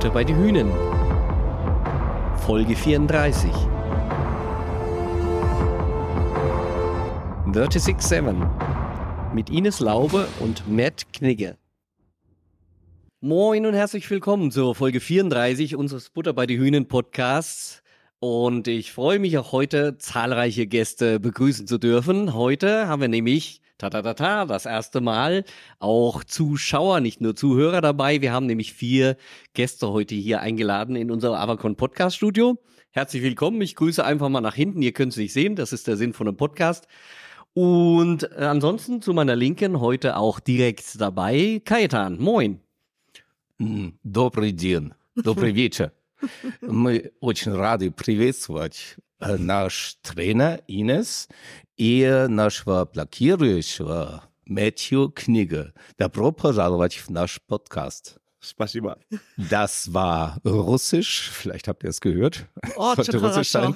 Butter bei die Hühnen. Folge 34. 367 mit Ines Laube und Matt Knigge. Moin und herzlich willkommen zur Folge 34 unseres Butter bei die Hühnen Podcasts. Und ich freue mich auch heute zahlreiche Gäste begrüßen zu dürfen. Heute haben wir nämlich ta ta ta ta das erste Mal auch Zuschauer, nicht nur Zuhörer dabei. Wir haben nämlich vier Gäste heute hier eingeladen in unser Avacon Podcast Studio. Herzlich willkommen. Ich grüße einfach mal nach hinten. Ihr könnt es nicht sehen. Das ist der Sinn von einem Podcast. Und äh, ansonsten zu meiner Linken heute auch direkt dabei Kajetan. Moin. Добрый день, добрый вечер. Мы очень рады приветствовать э, наш тренер Инес и нашего блокирующего Мэтью Книга. Добро пожаловать в наш Подкаст. Спасибо. Das war Russisch, vielleicht habt ihr es gehört. Oh, Sollte schon Russisch sein.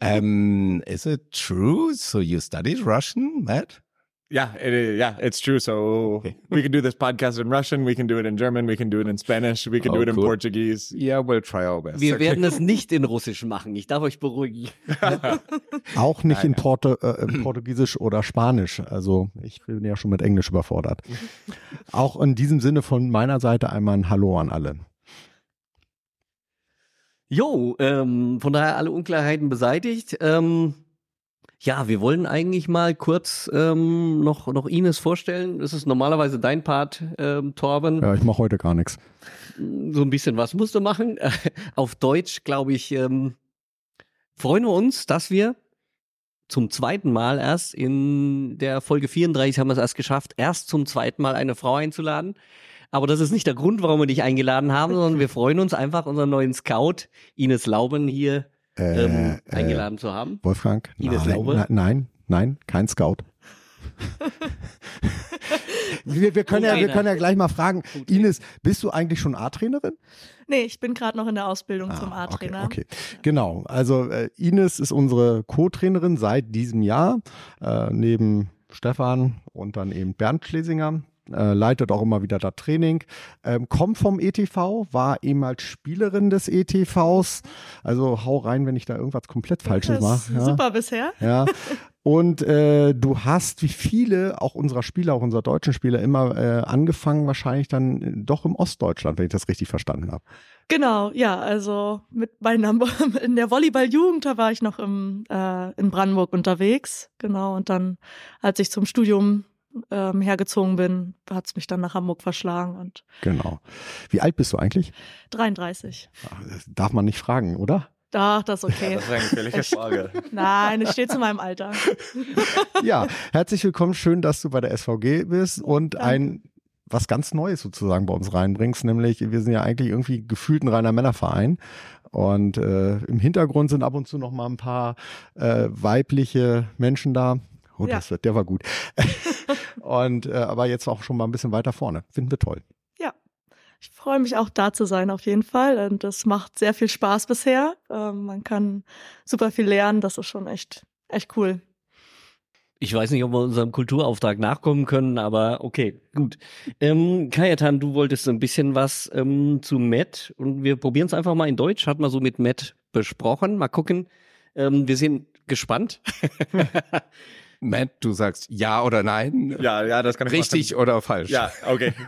um, is it true? So you studied Russian, Matt? Yeah, it, yeah, it's true. So Okay. we can do this podcast in Russian, we can do it in German, we can do it in Spanish, we can Oh, do it in cool. Portuguese. Yeah, we'll try our best. Wir werden es nicht in Russisch machen. Ich darf euch beruhigen. Auch nicht in Nein, Porto, äh, in Portugiesisch oder Spanisch. Also ich bin ja schon mit Englisch überfordert. Auch in diesem Sinne von meiner Seite einmal ein Hallo an alle. Jo, ähm, von daher alle Unklarheiten beseitigt. Ähm, ja, wir wollen eigentlich mal kurz ähm, noch, noch Ines vorstellen. Das ist normalerweise dein Part, ähm, Torben. Ja, ich mache heute gar nichts. So ein bisschen was musst du machen. Auf Deutsch, glaube ich, ähm, freuen wir uns, dass wir zum zweiten Mal erst in der Folge 34 haben wir es erst geschafft, erst zum zweiten Mal eine Frau einzuladen. Aber das ist nicht der Grund, warum wir dich eingeladen haben, sondern wir freuen uns einfach, unseren neuen Scout Ines Lauben hier ähm, äh, eingeladen zu haben. Wolfgang? Ines nein, Laube? nein, nein, nein, kein Scout. wir, wir, können ja, wir können ja gleich mal fragen, Co-Trainer. Ines, bist du eigentlich schon A-Trainerin? Nee, ich bin gerade noch in der Ausbildung zum Ah, A-Trainer. Okay, okay. genau. Also äh, Ines ist unsere Co-Trainerin seit diesem Jahr, äh, neben Stefan und dann eben Bernd Schlesinger. Äh, leitet auch immer wieder das Training, ähm, kommt vom ETV, war ehemals Spielerin des ETVs. Also hau rein, wenn ich da irgendwas komplett Falsches mache. Ja. Super bisher. Ja. Und äh, du hast, wie viele, auch unserer Spieler, auch unserer deutschen Spieler, immer äh, angefangen, wahrscheinlich dann äh, doch im Ostdeutschland, wenn ich das richtig verstanden habe. Genau, ja, also mit meiner in der Volleyball-Jugend, da war ich noch im, äh, in Brandenburg unterwegs. Genau, und dann, als ich zum Studium ähm, hergezogen bin, hat es mich dann nach Hamburg verschlagen und Genau. Wie alt bist du eigentlich? 33. Ach, darf man nicht fragen, oder? Ach, das ist okay. Das ist eine gefährliche Frage. Nein, es steht zu meinem Alter. Ja, herzlich willkommen. Schön, dass du bei der SVG bist und Danke. ein was ganz Neues sozusagen bei uns reinbringst, nämlich wir sind ja eigentlich irgendwie gefühlt ein reiner Männerverein und äh, im Hintergrund sind ab und zu noch mal ein paar äh, weibliche Menschen da. Oh, Ja. das wird, der war gut. und äh, aber jetzt auch schon mal ein bisschen weiter vorne. Finden wir toll. Ich freue mich auch da zu sein, auf jeden Fall. Und das macht sehr viel Spaß bisher. Ähm, man kann super viel lernen. Das ist schon echt, echt cool. Ich weiß nicht, ob wir unserem Kulturauftrag nachkommen können, aber okay, gut. Ähm, Kajetan, du wolltest so ein bisschen was ähm, zu Matt und wir probieren es einfach mal in Deutsch. Hat man so mit Matt besprochen. Mal gucken. Ähm, wir sind gespannt. Matt, du sagst ja oder nein? Ja, ja, das kann ich Richtig machen. oder falsch? Ja, okay.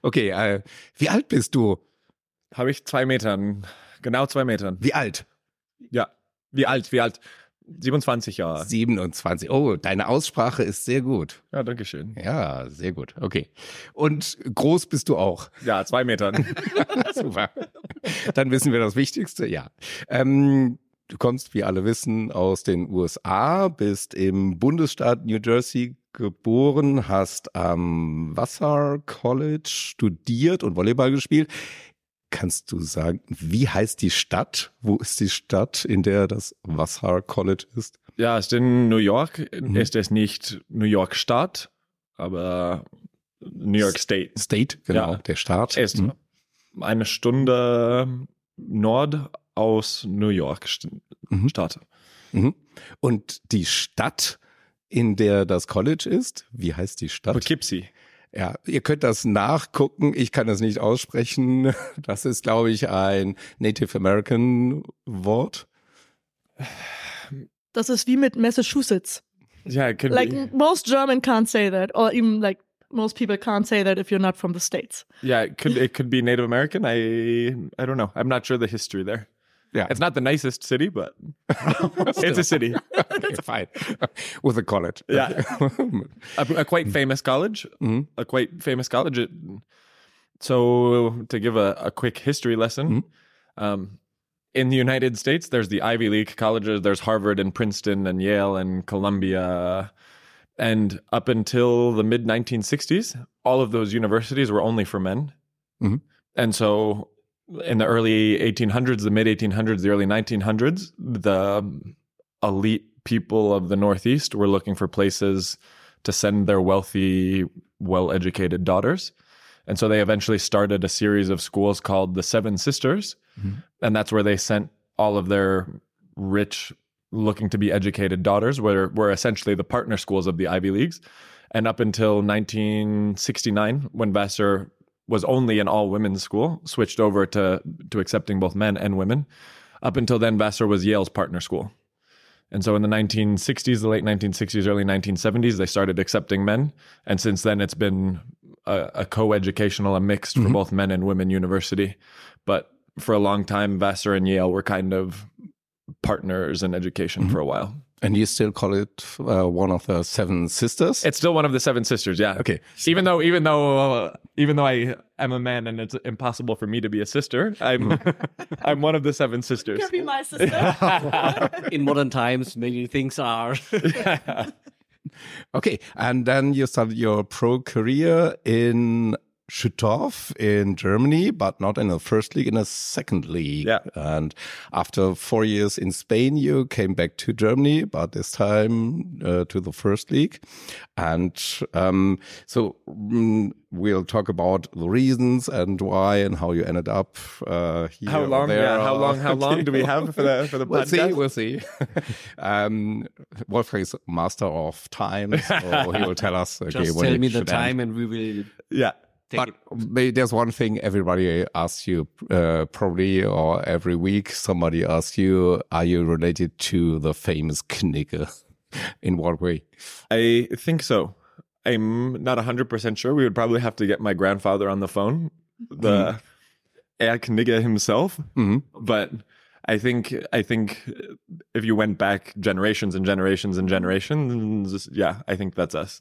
Okay, äh, wie alt bist du? Habe ich zwei Metern. Genau zwei Metern. Wie alt? Ja. Wie alt? Wie alt? 27 Jahre. 27. Oh, deine Aussprache ist sehr gut. Ja, danke schön. Ja, sehr gut. Okay. Und groß bist du auch. Ja, zwei Metern. Super. Dann wissen wir das Wichtigste, ja. Ähm, du kommst, wie alle wissen, aus den USA, bist im Bundesstaat New Jersey geboren, hast am Vassar College studiert und Volleyball gespielt. Kannst du sagen, wie heißt die Stadt? Wo ist die Stadt, in der das Vassar College ist? Ja, ist in New York. Mhm. Ist es nicht New York Stadt, aber New York State. State, genau, Ja. der Staat. Ist Mhm. eine Stunde Nord aus New York Mhm. Stadt. Mhm. Und die Stadt, in der das College ist, wie heißt die Stadt? Poughkeepsie. Ja, ihr könnt das nachgucken. Ich kann das nicht aussprechen. Das ist, glaube ich, ein Native American Wort. Das ist wie mit Massachusetts. Yeah, it could Like be. most German can't say that, or even like most people can't say that if you're not from the states. Yeah, it could it could be Native American. I I don't know. I'm not sure the history there. Yeah. It's not the nicest city, but it's a city. Okay, fine. With a college. Yeah. a, a quite famous college. Mhm. A quite famous college. It- so to give a, a quick history lesson, um, in the United States, there's the Ivy League colleges. There's Harvard and Princeton and Yale and Columbia. And up until the mid 1960s, all of those universities were only for men. Mhm. And so in the early 1800s, the mid 1800s, the early 1900s, the elite people of the Northeast were looking for places to send their wealthy, well educated daughters. And so they eventually started a series of schools called the Seven Sisters. Mm-hmm. And that's where they sent all of their rich, looking to be educated daughters, were, were essentially the partner schools of the Ivy Leagues. And up until 1969, when Vassar was only an all women's school, switched over to, to accepting both men and women. Up until then, Vassar was Yale's partner school. And so in the 1960s, the late 1960s, early 1970s, they started accepting men. And since then, it's been a, a co educational, a mixed for mm-hmm. both men and women university. But for a long time, Vassar and Yale were kind of partners in education mm-hmm. for a while. And you still call it uh, one of the seven sisters? It's still one of the seven sisters, yeah. Okay. Even though, even though, uh, even though I am a man and it's impossible for me to be a sister, I'm, I'm one of the seven sisters. Be my sister. In modern times, many things are. Okay, and then you started your pro career in Schüttorf in Germany, but not in the first league, in the second league. Yeah. And after four years in Spain, you came back to Germany, but this time uh, to the first league. And um, so mm, we'll talk about the reasons and why and how you ended up uh, here. How long? there Yeah, how long? How long do we have for the for the We'll see, podcast? we'll see. um, Wolfgang is master of time, so he will tell us. Okay, Just when tell me the should end. time and we will Yeah. Take But it. there's one thing everybody asks you, uh, probably, or every week somebody asks you, are you related to the famous Knigge? In what way? I think so. I'm not 100% sure. We would probably have to get my grandfather on the phone, the Herr Knigge himself. Mhm. But I think I think if you went back generations and generations and generations, yeah, I think that's us.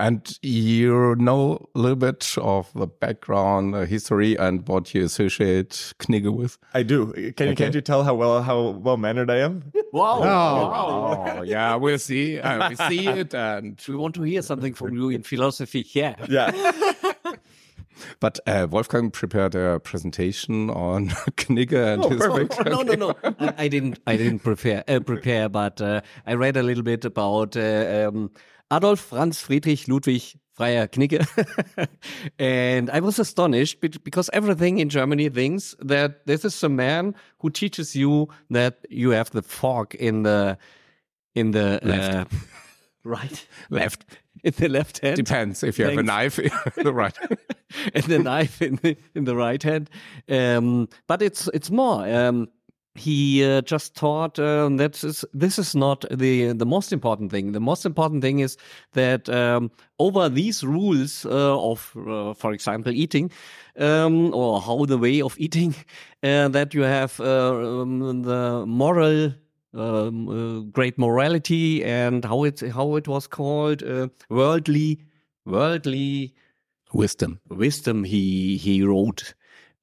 And you know a little bit of the background, uh, history, and what you associate Knigge with? I do. Can you can't you tell how well how well mannered I am? Wow. Oh, yeah, we'll see. Uh, we see it, and We want to hear something from you in philosophy. Yeah. Yeah. But uh, Wolfgang prepared a presentation on Knigge and his perfect. work. no, no, no. I, I didn't. I didn't prepare. Uh, prepare, but uh, I read a little bit about uh, um, Adolf Franz Friedrich Ludwig Freiherr Knigge, and I was astonished because everything in Germany thinks that this is a man who teaches you that you have the fork in the in the Left. uh, right Left. in the left hand. Depends if you have a Thanks. knife. the right. and the knife in the, in the right hand. Um, but it's it's more. Um, he uh, just taught that is, this is not the the most important thing. The most important thing is that um, over these rules uh, of, uh, for example, eating um, or how the way of eating, uh, that you have uh, um, the moral. Um, uh, great morality and how it how it was called uh, worldly worldly Wisdom. wisdom he he wrote.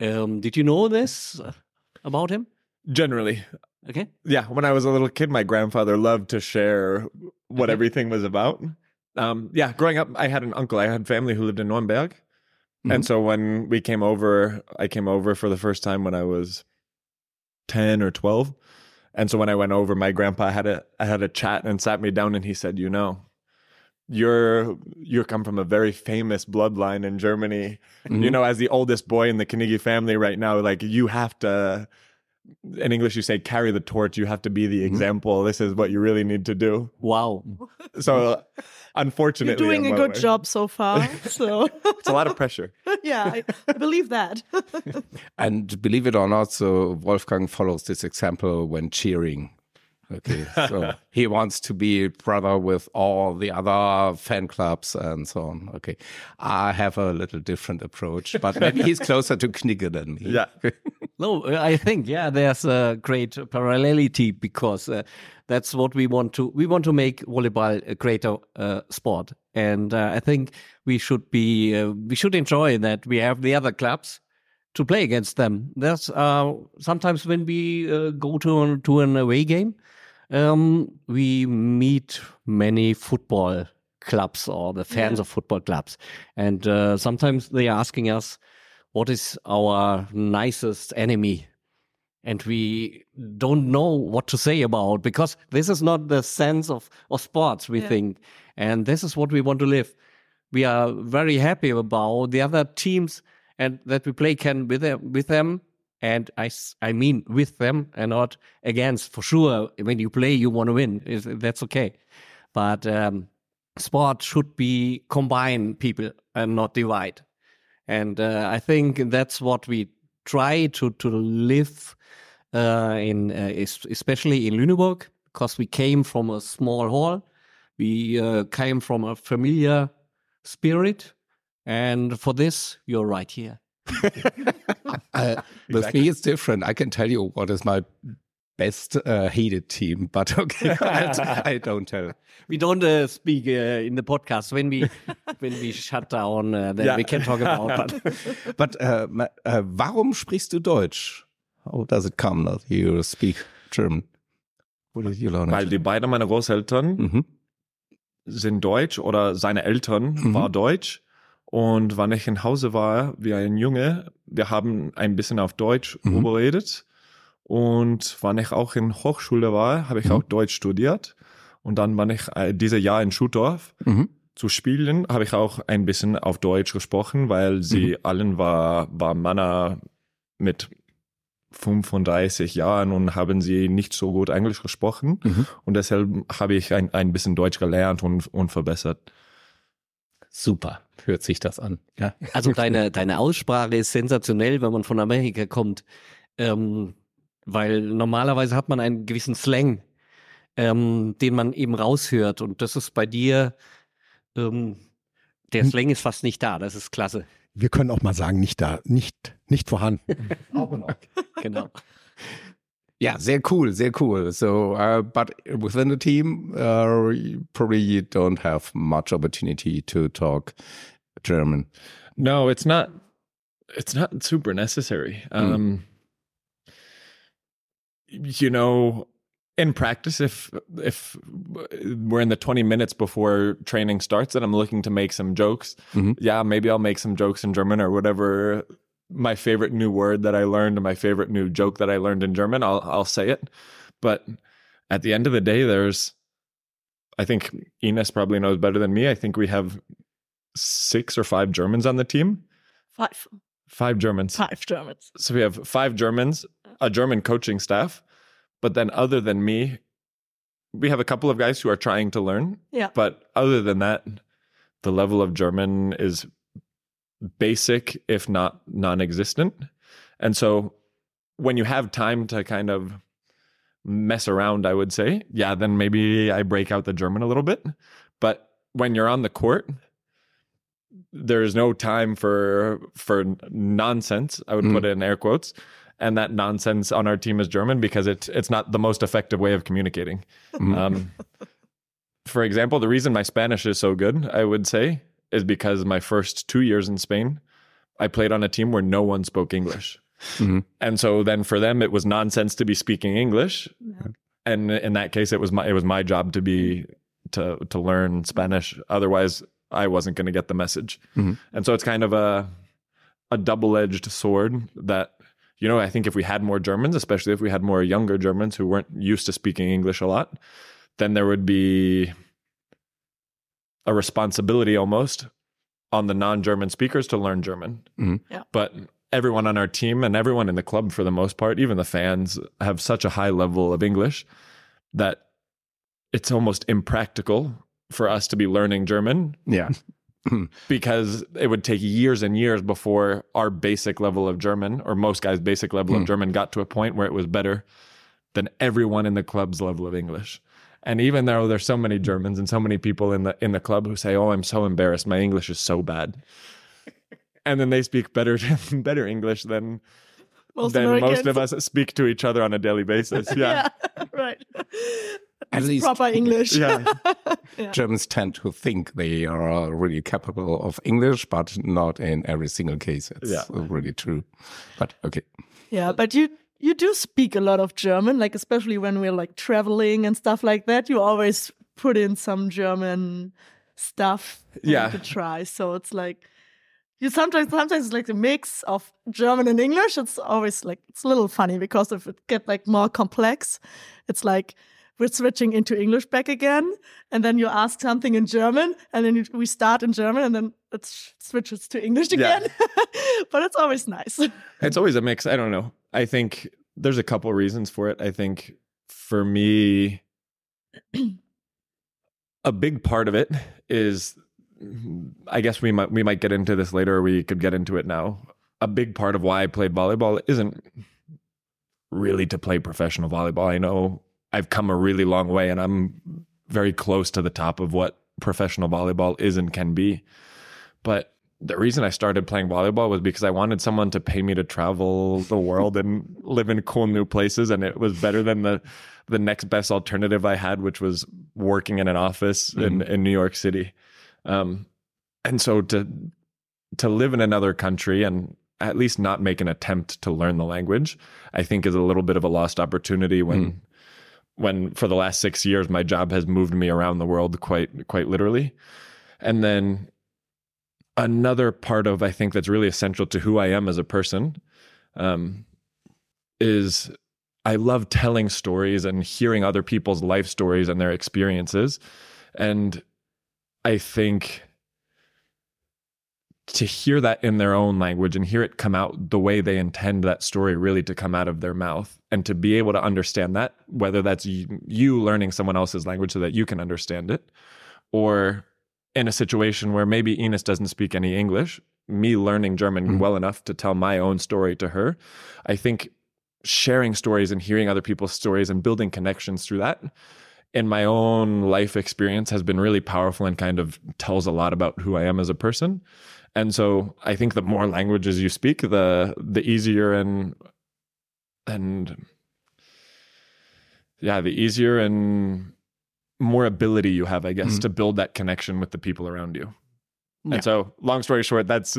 Um, did you know this about him? Generally. Okay. Yeah, when I was a little kid, my grandfather loved to share what everything was about. Um, yeah, growing up, I had an uncle. I had family who lived in Nürnberg, and so when we came over, I came over for the first time when I was ten or twelve. And so when I went over, my grandpa had a I had a chat and sat me down, and he said, "You know, you're you come from a very famous bloodline in Germany. You know, as the oldest boy in the Knigge family right now, like you have to." In English you say carry the torch. You have to be the Mm-hmm. example. This is what you really need to do. Wow. So, unfortunately, You're doing a good way, job so far. So It's a lot of pressure. yeah, I, I believe that. And believe it or not, so Wolfgang follows this example when cheering. Okay, so he wants to be brother with all the other fan clubs and so on. Okay, I have a little different approach, but maybe he's closer to Knigge than me. Yeah. No, I think yeah, there's a great parallelity because uh, that's what we want to. We want to make volleyball a greater uh, sport, and uh, I think we should be uh, we should enjoy that we have the other clubs to play against them. There's uh, sometimes when we uh, go to an, to an away game, um, we meet many football clubs or the fans Yeah. of football clubs, and uh, sometimes they are asking us what is our nicest enemy? And we don't know what to say about because this is not the sense of, of sports we Yeah. think. And this is what we want to live. We are very happy about the other teams and that we play can with them, with them and I, I mean with them and not against. For sure when you play you want to win that's okay. But um, sport should be combine people and not divide. And uh, I think that's what we try to to live uh, in, uh, especially in Lüneburg, because we came from a small hall, we uh, came from a familiar spirit, and for this you're right here. Uh, with me, it's different. I can tell you what is my best uh, hated team, but okay, I, I don't tell. We don't uh, speak uh, in the podcast when we when we shut down. Uh, then Yeah. we can talk about. But But uh, uh, warum sprichst du Deutsch? How does it come that you speak German? Did you learn Weil it? die beide meine Großeltern Mhm. sind deutsch oder seine Eltern Mhm. war deutsch. Und wann ich in Hause war, wie ein Junge, wir haben ein bisschen auf Deutsch Mhm. überredet. Und wann ich auch in Hochschule war, habe ich Mhm. auch Deutsch studiert. Und dann, wann ich äh, dieses Jahr in Schutorf Mhm. zu spielen, habe ich auch ein bisschen auf Deutsch gesprochen, weil sie Mhm. allen war, war Männer mit 35 Jahren und haben sie nicht so gut Englisch gesprochen. Mhm. Und deshalb habe ich ein, ein bisschen Deutsch gelernt und, und verbessert. Super, hört sich das an. Ja. Also deine, deine Aussprache ist sensationell, wenn man von Amerika kommt. Ähm, weil normalerweise hat man einen gewissen Slang, ähm, den man eben raushört. Und das ist bei dir, ähm, der Hm. Slang ist fast nicht da. Das ist klasse. Wir können auch mal sagen, nicht da, nicht, nicht vorhanden. Genau. Yeah, sehr cool, sehr cool. So, uh, but within the team, uh, probably you don't have much opportunity to talk German. No, it's not. It's not super necessary. Um, you know, in practice, if if we're in the twenty minutes before training starts, and I'm looking to make some jokes, Mhm. yeah, maybe I'll make some jokes in German or whatever. My favorite new word that I learned, my favorite new joke that I learned in German, I'll I'll say it. But at the end of the day, there's, I think Ines probably knows better than me. I think we have six or five Germans on the team. Five, Five Germans. five Germans. So we have five Germans, oh. a German coaching staff. But then, other than me, we have a couple of guys who are trying to learn. Yeah. But other than that, the level of German is basic, if not non existent. And so, when you have time to kind of mess around, I would say, yeah, then maybe I break out the German a little bit. But when you're on the court, there's no time for for nonsense. I would Mm. put it in air quotes, and that nonsense on our team is German because it's it's not the most effective way of communicating. Mhm. Um, for example, the reason my Spanish is so good, I would say, is because my first two years in Spain, I played on a team where no one spoke English, Mhm. and so then for them it was nonsense to be speaking English, and in that case, it was my it was my job to be to to learn Spanish. Otherwise, I wasn't going to get the message. Mhm. And so it's kind of a a double edged sword that you know I think if we had more Germans, especially if we had more younger Germans who weren't used to speaking English a lot, then there would be a responsibility almost on the non-German speakers to learn German. Mhm. Yeah. But everyone on our team and everyone in the club for the most part, even the fans, have such a high level of English that it's almost impractical for us to be learning German Yeah. because it would take years and years before our basic level of German or most guys' basic level of German got to a point where it was better than everyone in the club's level of English. And even though there's so many Germans and so many people in the in the club who say, "Oh, I'm so embarrassed. My English is so bad," and then they speak better better English than Most than most of us speak to each other on a daily basis. Yeah, yeah, right. At least Proper English. yeah. Germans tend to think they are really capable of English, but not in every single case. It's Yeah. really true. But okay. Yeah, but you you do speak a lot of German, like especially when we're like traveling and stuff like that. You always put in some German stuff Yeah. to try. So it's like you sometimes sometimes it's like a mix of German and English. It's always like it's a little funny because if it get like more complex, it's like we're switching into English back again, and then you ask something in German, and then you, we start in German, and then it switches to English Yeah. again. but it's always nice. It's always a mix. I don't know. I think there's a couple reasons for it. I think for me, a big part of it is, I guess we might we might get into this later. Or we could get into it now. A big part of why I played volleyball isn't really to play professional volleyball. I know I've come a really long way, and I'm very close to the top of what professional volleyball is and can be. But the reason I started playing volleyball was because I wanted someone to pay me to travel the world and live in cool new places, and it was better than the the next best alternative I had, which was working in an office in, in New York City. Um, and so to to live in another country and at least not make an attempt to learn the language, I think is a little bit of a lost opportunity when when for the last six years my job has moved me around the world quite quite literally. And then another part of I think that's really essential to who I am as a person um, is I love telling stories and hearing other people's life stories and their experiences. And I think to hear that in their own language and hear it come out the way they intend that story really to come out of their mouth and to be able to understand that, whether that's you, you learning someone else's language so that you can understand it, or in a situation where maybe Ines doesn't speak any English, me learning German mm-hmm. well enough to tell my own story to her, I think sharing stories and hearing other people's stories and building connections through that in my own life experience has been really powerful and kind of tells a lot about who I am as a person. And so I think the more languages you speak, the the easier and and yeah, the easier and more ability you have, I guess, mm-hmm. to build that connection with the people around you. Yeah. And so, long story short, that's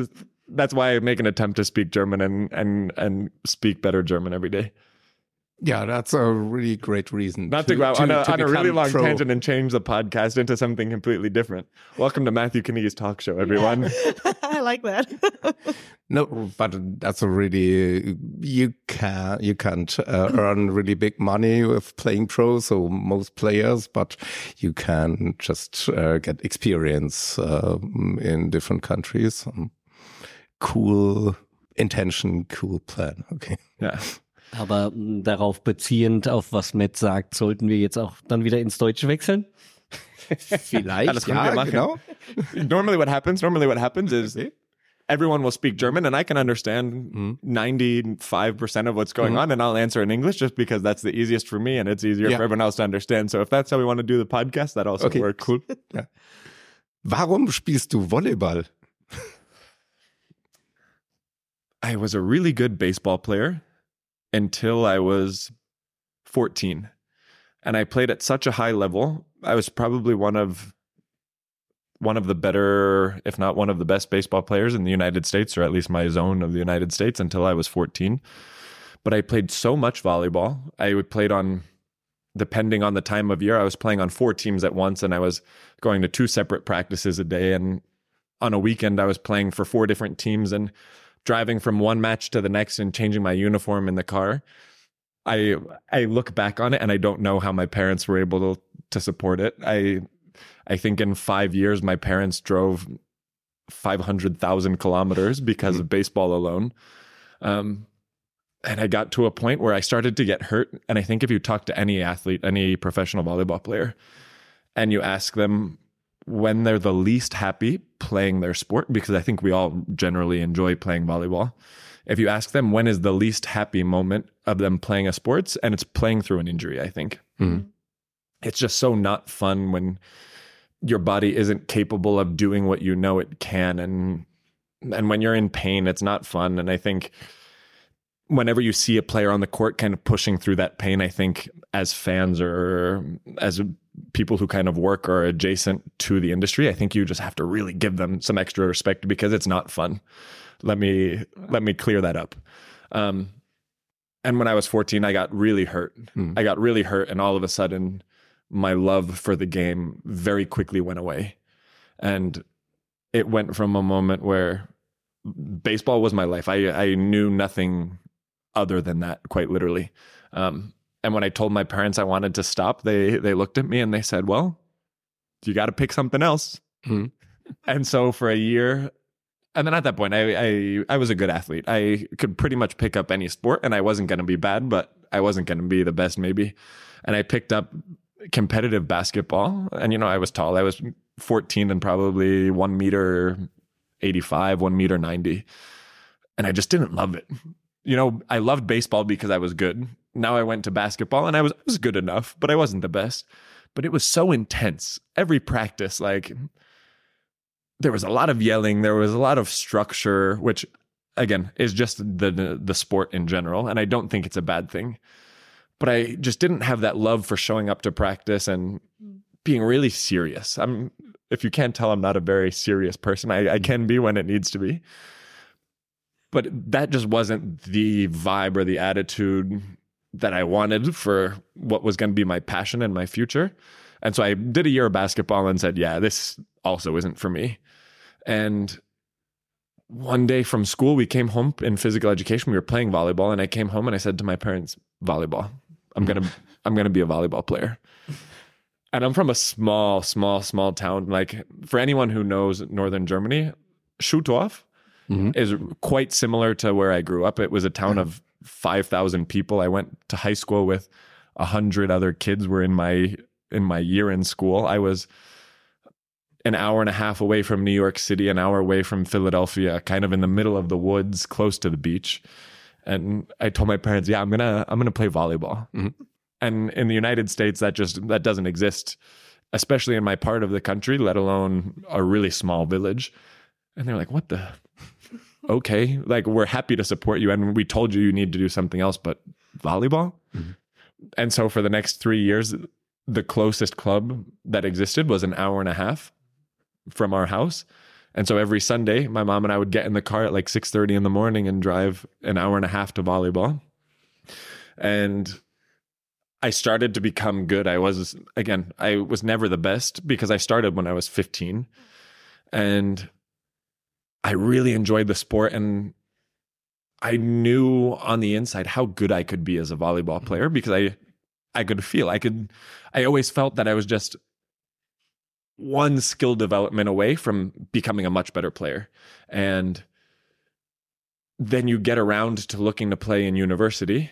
that's why I make an attempt to speak German and and and speak better German every day. Yeah, that's a really great reason. Not to, go out on a, on a really long pro. tangent and change the podcast into something completely different. Welcome to Matthew Knigge's talk show, everyone. I like that. No, but that's a really you can you can't uh, earn really big money with playing pro. So most players, but you can just uh, get experience uh, in different countries. Um, cool intention, cool plan. Okay. Yeah. Aber mh, darauf beziehend, auf was Matt sagt, sollten wir jetzt auch dann wieder ins Deutsche wechseln? Vielleicht. Ja, das können wir machen. genau. normally what happens normally what happens is everyone will speak german and i can understand 95% of what's going on and i'll answer in english just because that's the easiest for me and it's easier Yeah. for everyone else to understand so if that's how we want to do the podcast that also Okay, works cool. Ja. Warum spielst du Volleyball? i was a really good baseball player until i was 14 and i played at such a high level i was probably one of one of the better if not one of the best baseball players in the united states or at least my zone of the united states until i was 14 but i played so much volleyball i would played on depending on the time of year i was playing on four teams at once and i was going to two separate practices a day and on a weekend i was playing for four different teams and driving from one match to the next and changing my uniform in the car. I i look back on it and i don't know how my parents were able to to support it. I i think in 5 years my parents drove 500,000 kilometers because of baseball alone. Um, and I got to a point where I started to get hurt. And I think if you talk to any athlete, any professional volleyball player, and you ask them when they're the least happy playing their sport, because I think we all generally enjoy playing volleyball. If you ask them when is the least happy moment of them playing a sports, and it's playing through an injury, I think. Mhm. It's just so not fun when your body isn't capable of doing what you know it can and and when you're in pain it's not fun and i think whenever you see a player on the court kind of pushing through that pain i think as fans or as people who kind of work or adjacent to the industry i think you just have to really give them some extra respect because it's not fun let me let me clear that up um and when i was 14 i got really hurt Hmm. i got really hurt and all of a sudden my love for the game very quickly went away. And it went from a moment where baseball was my life. I, I knew nothing other than that, quite literally. Um, and when I told my parents I wanted to stop, they they looked at me and they said, "Well, you got to pick something else." Mhm. And so for a year, and then at that point, I, I I was a good athlete. I could pretty much pick up any sport, and I wasn't going to be bad, but I wasn't going to be the best, maybe. And I picked up competitive basketball, and you know, I was tall. I was 14 and probably one meter 85, one meter 90, and I just didn't love it. You know, I loved baseball because I was good. Now I went to basketball, and I was I was good enough, but I wasn't the best. But it was so intense. Every practice, like there was a lot of yelling. There was a lot of structure which again is just the the sport in general and i don't think it's a bad thing. But i just didn't have that love for showing up to practice and being really serious. I'm if you can't tell i'm not a very serious person. I, I can be when it needs to be. But that just wasn't the vibe or the attitude that i wanted for what was going to be my passion and my future and so i did a year of basketball and said yeah this also isn't for me and one day from school, we came home in physical education. We were playing volleyball, and I came home and I said to my parents, "Volleyball. I'm gonna, I'm gonna be a volleyball player." And I'm from a small, small, small town. Like for anyone who knows northern Germany, Schüttorf Mhm. is quite similar to where I grew up. It was a town of five thousand people. I went to high school with a hundred other kids. Were in my in my year in school. I was an hour and a half away from New York City, an hour away from Philadelphia, kind of in the middle of the woods, close to the beach. And I told my parents, "Yeah, I'm gonna I'm gonna play volleyball." Mhm. And in the United States, that just that doesn't exist, especially in my part of the country, let alone a really small village. And they're like, "What the? Okay, like we're happy to support you, and we told you you need to do something else, but volleyball." Mm-hmm. And so for the next three years, the closest club that existed was an hour and a half from our house. And so every Sunday, my mom and I would get in the car at like 6:30 in the morning and drive an hour and a half to volleyball. And I started to become good. I was again, I was never the best because I started when I was 15. And I really enjoyed the sport and I knew on the inside how good I could be as a volleyball player mm-hmm. because I I could feel I could I always felt that I was just one skill development away from becoming a much better player. And then you get around to looking to play in university.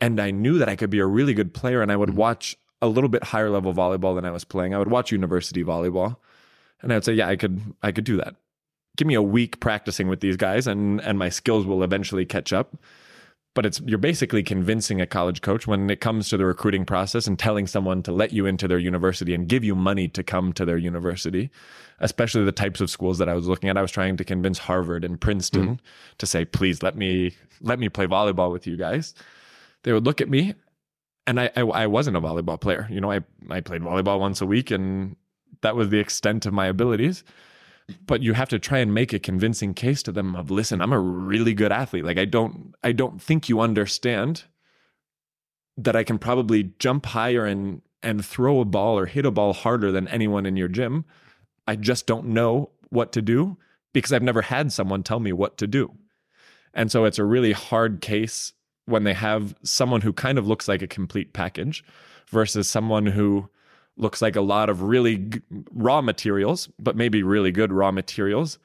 And I knew that I could be a really good player and I would mm-hmm. watch a little bit higher level volleyball than I was playing. I would watch university volleyball and I would say, yeah, I could I could do that. Give me a week practicing with these guys and and my skills will eventually catch up. But it's you're basically convincing a college coach when it comes to the recruiting process and telling someone to let you into their university and give you money to come to their university especially the types of schools that I was looking at. I was trying to convince Harvard and Princeton mm-hmm. to say please let me let me play volleyball with you guys. They would look at me and I I, I wasn't a volleyball player. You know I I played volleyball once a week and that was the extent of my abilities but you have to try and make a convincing case to them of listen i'm a really good athlete. Like i don't i don't think you understand that i can probably jump higher and and throw a ball or hit a ball harder than anyone in your gym. I just don't know what to do because i've never had someone tell me what to do. And so it's a really hard case when they have someone who kind of looks like a complete package versus someone who looks like a lot of really g- raw materials, but maybe really good raw materials.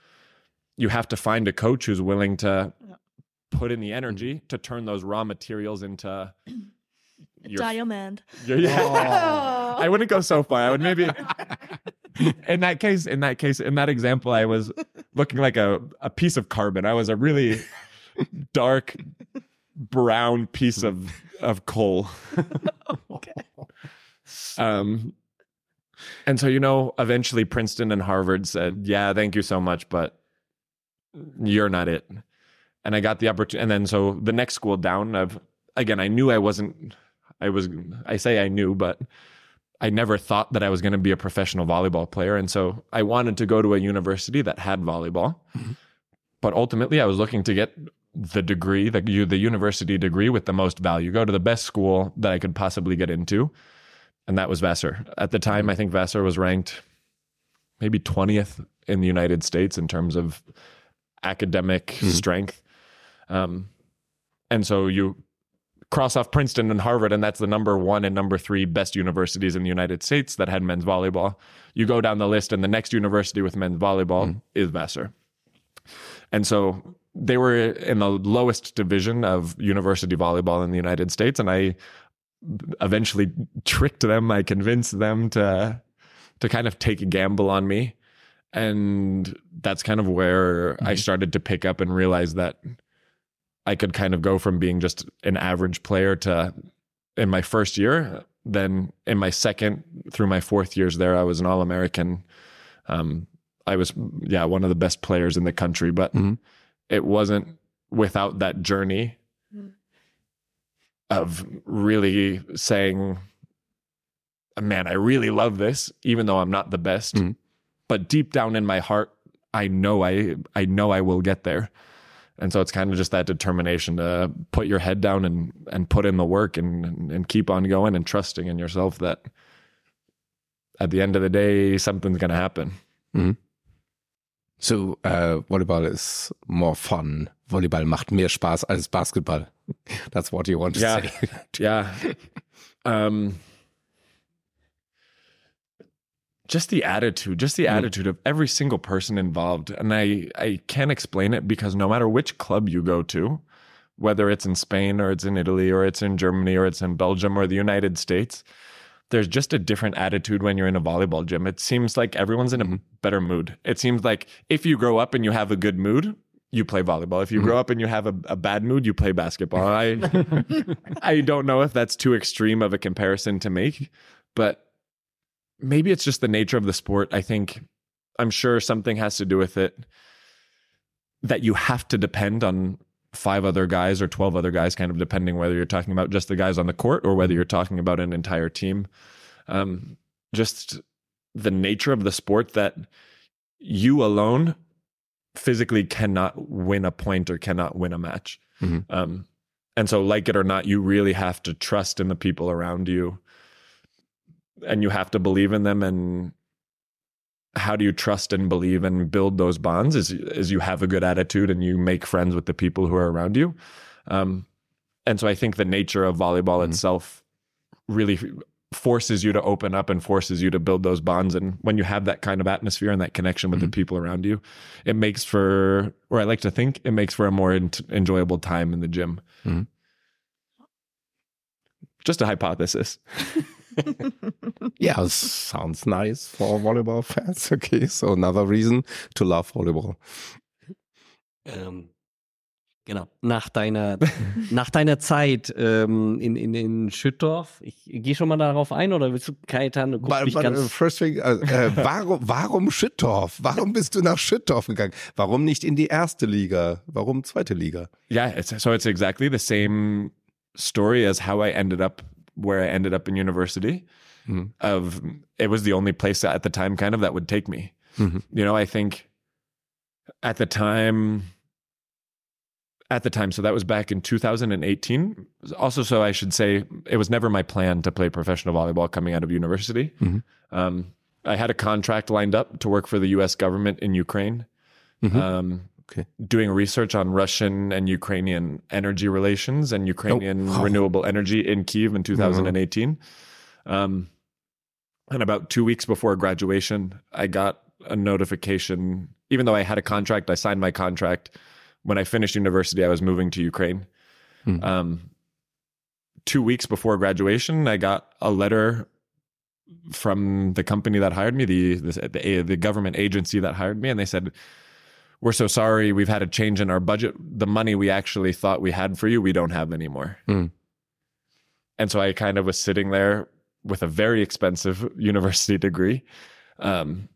You have to find a coach who's willing to put in the mm-hmm. energy to turn those raw materials into your Diamond. yeah, yeah. Oh. I wouldn't go so far. I would maybe in that case, in that case, in that example, I was looking like a, a piece of carbon. I was a really dark brown piece hmm. of of coal. Okay. Um and so you know, eventually Princeton and Harvard said, "Yeah, thank you so much, but you're not it." And I got the opportunity and then so the next school down of again, I knew I wasn't I was I say I knew, but I never thought that I was going to be a professional volleyball player. And so I wanted to go to a university that had volleyball. But ultimately, I was looking to get the degree, the, the university degree with the most value, go to the best school that I could possibly get into. And that was Vassar. At the time, I think Vassar was ranked maybe 20th in the United States in terms of academic strength. Um, and so you cross off Princeton and Harvard, and that's the number one and number three best universities in the United States that had men's volleyball. You go down the list, and the next university with men's volleyball is Vassar. And so they were in the lowest division of university volleyball in the United States, and I eventually tricked them. I convinced them to to kind of take a gamble on me, and that's kind of where I started to pick up and realize that I could kind of go from being just an average player to in my first year. Then in my second through my fourth years there, I was an All American. Um, I was yeah one of the best players in the country, but Mhm. it wasn't without that journey of really saying, "Man, I really love this, even though I'm not the best." Mhm. But deep down in my heart, I know I I know I will get there. And so it's kind of just that determination to put your head down and and put in the work and and, and keep on going and trusting in yourself that at the end of the day something's going to happen. So, uh, Volleyball is more fun. Volleyball macht mehr Spaß als Basketball. That's what you want to Yeah. say. Yeah. um just the attitude, just the attitude of every single person involved. And I I can't explain it because no matter which club you go to, whether it's in Spain or it's in Italy or it's in Germany or it's in Belgium or the United States, there's just a different attitude when you're in a volleyball gym. It seems like everyone's in a better mood. It seems like if you grow up and you have a good mood, you play volleyball. If you grow up and you have a, a bad mood, you play basketball. I I don't know if that's too extreme of a comparison to make, but maybe it's just the nature of the sport. I think I'm sure something has to do with it that you have to depend on five other guys or 12 other guys, kind of depending whether you're talking about just the guys on the court or whether you're talking about an entire team. Um, just the nature of the sport that you alone physically cannot win a point or cannot win a match. Mhm. Um, and so, like it or not, you really have to trust in the people around you and you have to believe in them. And how do you trust and believe and build those bonds is, is you have a good attitude and you make friends with the people who are around you. Um, and so I think the nature of volleyball Mhm. itself really forces you to open up and forces you to build those bonds. And when you have that kind of atmosphere and that connection with the people around you, it makes for, or I like to think, it makes for a more en- enjoyable time in the gym. Mhm. Just a hypothesis. Yeah, sounds nice for volleyball fans. Okay, so another reason to love volleyball. Ähm, genau. Nach deiner, nach deiner Zeit ähm, in, in, in Schüttorf, ich gehe schon mal darauf ein oder willst du, Kaitan, du guckst But, mich but, uh, ganz... first thing, uh, äh, warum, warum Schüttorf? Warum bist du nach Schüttorf gegangen? Warum nicht in die erste Liga? Warum zweite Liga? Yeah, it's, so it's exactly the same story as how I ended up where I ended up in university. Mhm. Of it was the only place at the time, kind of that would take me. Mhm. You know, I think at the time, at the time, so that was back in 2018. Also, so I should say it was never my plan to play professional volleyball coming out of university. Mhm. Um, I had a contract lined up to work for the U.S. government in Ukraine. Mhm. Um, Okay. doing research on Russian and Ukrainian energy relations and Ukrainian Oh, renewable energy in Kiev in 2018. Um, and about two weeks before graduation, I got a notification. Even though I had a contract, I signed my contract. When I finished university, I was moving to Ukraine. Hmm. Um, two weeks before graduation, I got a letter from the company that hired me, the, the the government agency that hired me, and they said, "We're so sorry. We've had a change in our budget. The money we actually thought we had for you, we don't have anymore." Hmm. And so I kind of was sitting there with a very expensive university degree, um,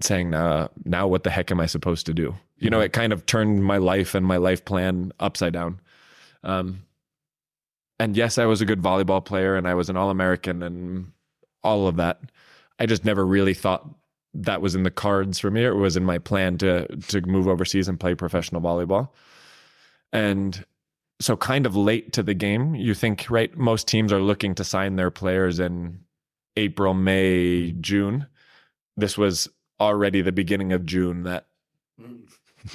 saying, uh, "Now, what the heck am I supposed to do?" You know, it kind of turned my life and my life plan upside down. Um, and yes, I was a good volleyball player and I was an All American and all of that. I just never really thought that was in the cards for me or it was in my plan to to move overseas and play professional volleyball. And so kind of late to the game, you think, right, most teams are looking to sign their players in April, May, June. This was already the beginning of June that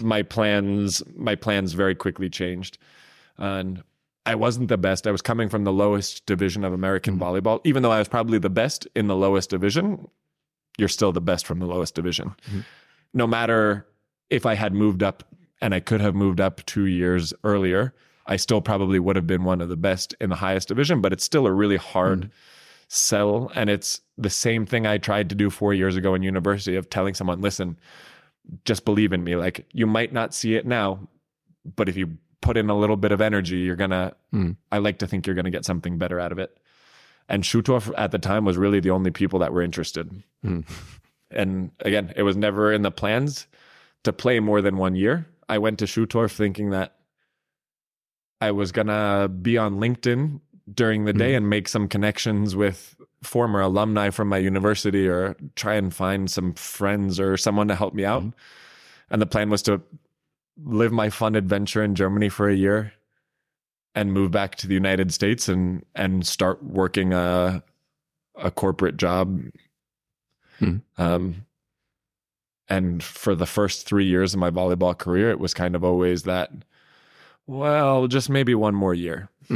my plans my plans very quickly changed. And I wasn't the best. I was coming from the lowest division of American mm-hmm. volleyball. Even though I was probably the best in the lowest division, you're still the best from the lowest division. Mm-hmm. No matter if I had moved up and I could have moved up two years earlier, I still probably would have been one of the best in the highest division, but it's still a really hard mm-hmm. sell. And it's the same thing I tried to do four years ago in university of telling someone, listen, just believe in me. Like you might not see it now, but if you put in a little bit of energy, you're gonna. Mm. I like to think you're gonna get something better out of it. And Schüttorf at the time was really the only people that were interested. Mm. And again, it was never in the plans to play more than one year. I went to Schüttorf thinking that I was gonna be on LinkedIn during the day and make some connections with former alumni from my university or try and find some friends or someone to help me out. And the plan was to live my fun adventure in Germany for a year and move back to the United States and and start working a a corporate job. Hmm. Um, and for the first three years of my volleyball career, it was kind of always that. Well, just maybe one more year.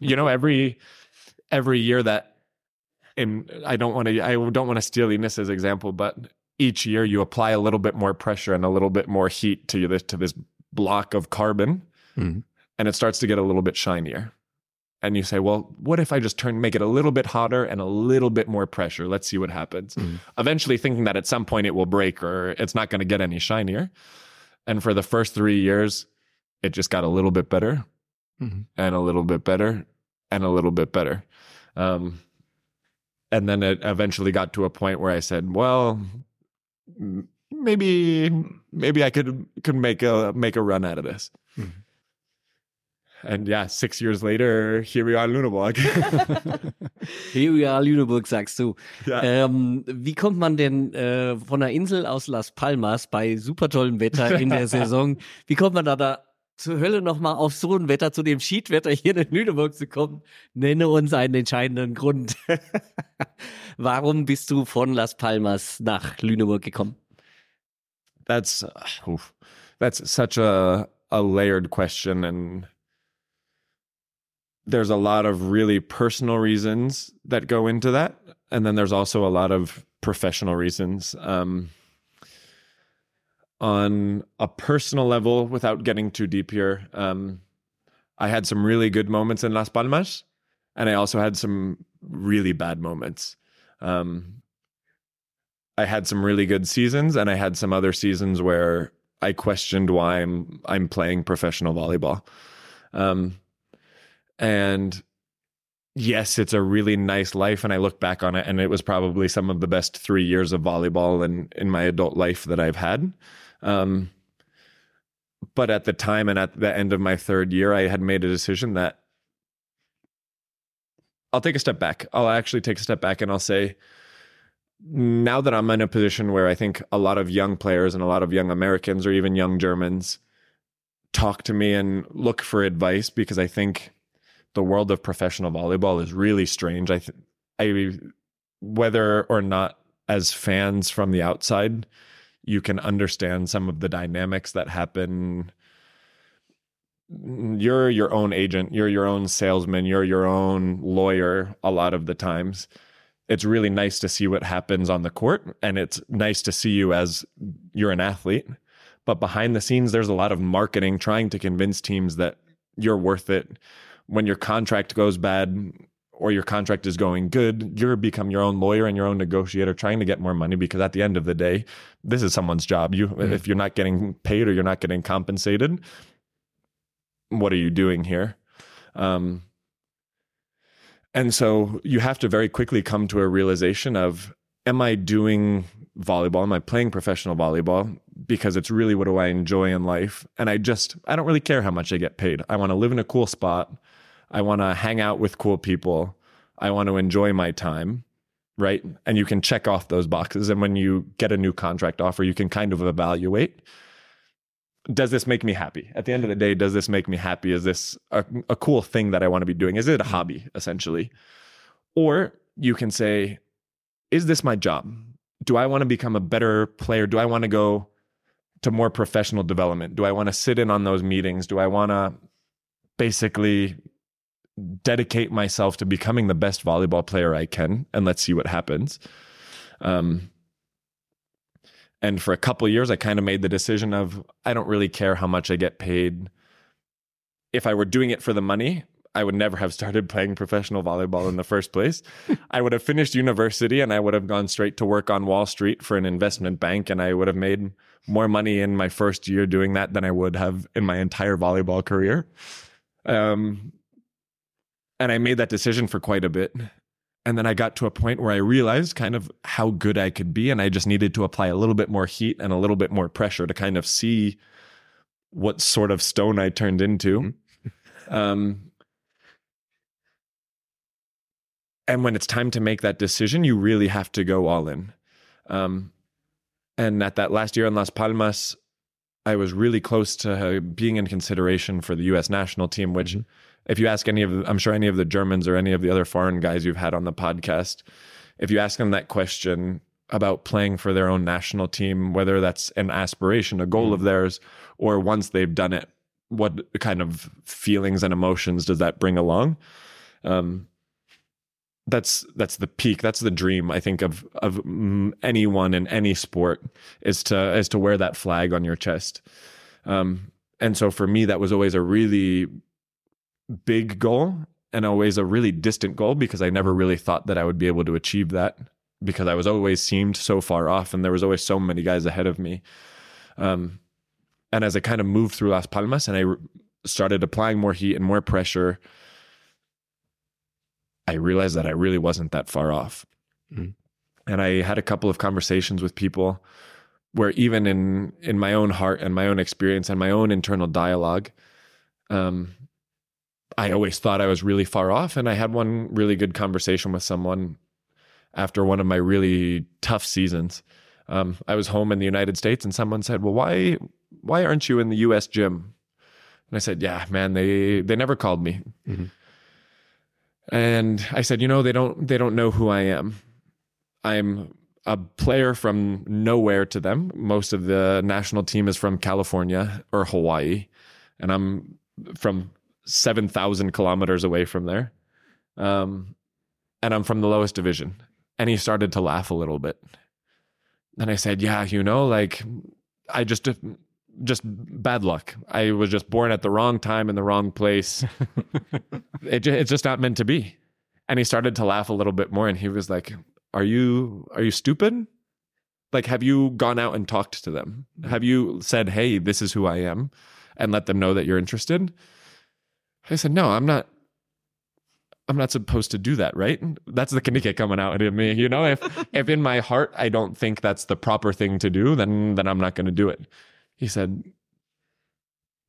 you know, every every year that, in I don't want to I don't want to steal Ines' example, but each year you apply a little bit more pressure and a little bit more heat to this to this block of carbon Mhm. and it starts to get a little bit shinier and you say well what if i just turn make it a little bit hotter and a little bit more pressure let's see what happens Mhm. eventually thinking that at some point it will break or it's not going to get any shinier and for the first 3 years it just got a little bit better Mhm. and a little bit better and a little bit better um, and then it eventually got to a point where i said well maybe maybe I could could make a make a run out of this. Mhm. And yeah, six years later, here we are in Lüneburg. Ja, Lüneburg sagst du. ja. Ähm, wie kommt man denn äh, von einer Insel aus Las Palmas bei super tollem Wetter in der Saison, wie kommt man da, da zur Hölle nochmal auf so ein Wetter, zu dem Schiedwetter hier in Lüneburg zu kommen? Nenne uns einen entscheidenden Grund. Warum bist du von Las Palmas nach Lüneburg gekommen? That's uh, that's such a a layered question and there's a lot of really personal reasons that go into that and then there's also a lot of professional reasons um on a personal level without getting too deep here um i had some really good moments in las palmas and i also had some really bad moments um I had some really good seasons and I had some other seasons where I questioned why I'm I'm playing professional volleyball. Um and yes, it's a really nice life and I look back on it and it was probably some of the best 3 years of volleyball in in my adult life that I've had. Um but at the time and at the end of my third year I had made a decision that I'll take a step back. I'll actually take a step back and I'll say now that I'm in a position where I think a lot of young players and a lot of young Americans or even young Germans talk to me and look for advice because I think the world of professional volleyball is really strange. I, th- I, whether or not as fans from the outside, you can understand some of the dynamics that happen. You're your own agent, you're your own salesman, you're your own lawyer a lot of the times. It's really nice to see what happens on the court and it's nice to see you as you're an athlete. But behind the scenes there's a lot of marketing trying to convince teams that you're worth it. When your contract goes bad or your contract is going good you're become your own lawyer and your own negotiator trying to get more money because at the end of the day this is someone's job you mm. if you're not getting paid or you're not getting compensated what are you doing here um, and so you have to very quickly come to a realization of am I doing volleyball? Am I playing professional volleyball? Because it's really what do I enjoy in life? And I just, I don't really care how much I get paid. I want to live in a cool spot. I want to hang out with cool people. I want to enjoy my time. Right. And you can check off those boxes. And when you get a new contract offer, you can kind of evaluate does this make me happy? At the end of the day, does this make me happy? Is this a, a cool thing that I want to be doing? Is it a hobby, essentially? Or you can say, is this my job? Do I want to become a better player? Do I want to go to more professional development? Do I want to sit in on those meetings? Do I want to basically dedicate myself to becoming the best volleyball player I can? And let's see what happens. Um, and for a couple years, I kind of made the decision of I don't really care how much I get paid. If I were doing it for the money, I would never have started playing professional volleyball in the first place. I would have finished university and I would have gone straight to work on Wall Street for an investment bank and I would have made more money in my first year doing that than I would have in my entire volleyball career. Um, and I made that decision for quite a bit. And then I got to a point where I realized kind of how good I could be. And I just needed to apply a little bit more heat and a little bit more pressure to kind of see what sort of stone I turned into. Mm-hmm. um, and when it's time to make that decision, you really have to go all in. Um, and at that last year in Las Palmas, I was really close to being in consideration for the U.S. national team, which mm-hmm if you ask any of, I'm sure any of the Germans or any of the other foreign guys you've had on the podcast, if you ask them that question about playing for their own national team, whether that's an aspiration, a goal mm. of theirs, or once they've done it, what kind of feelings and emotions does that bring along? Um, that's that's the peak. That's the dream. I think of of anyone in any sport is to is to wear that flag on your chest. Um, and so for me, that was always a really big goal and always a really distant goal because I never really thought that I would be able to achieve that because I was always seemed so far off and there was always so many guys ahead of me. Um, and as I kind of moved through Las Palmas and I re- started applying more heat and more pressure, I realized that I really wasn't that far off. Mm. And I had a couple of conversations with people where even in in my own heart and my own experience and my own internal dialogue, um, I always thought I was really far off. And I had one really good conversation with someone after one of my really tough seasons. Um, I was home in the United States, and someone said, "Well, why why aren't you in the U.S. gym?" And I said, "Yeah, man, they they never called me." Mm-hmm. And I said, "You know, they don't they don't know who I am. I'm a player from nowhere to them. Most of the national team is from California or Hawaii, and I'm from 7,000 kilometers away from there. Um, and I'm from the lowest division. And he started to laugh a little bit. And I said, Yeah, you know, like I just, just bad luck. I was just born at the wrong time in the wrong place. it, it's just not meant to be. And he started to laugh a little bit more. And he was like, Are you, are you stupid? Like, have you gone out and talked to them? Have you said, Hey, this is who I am? And let them know that you're interested? I said, no, I'm not. I'm not supposed to do that, right? That's the Knigge coming out in me. You know, if if in my heart I don't think that's the proper thing to do, then then I'm not going to do it. He said,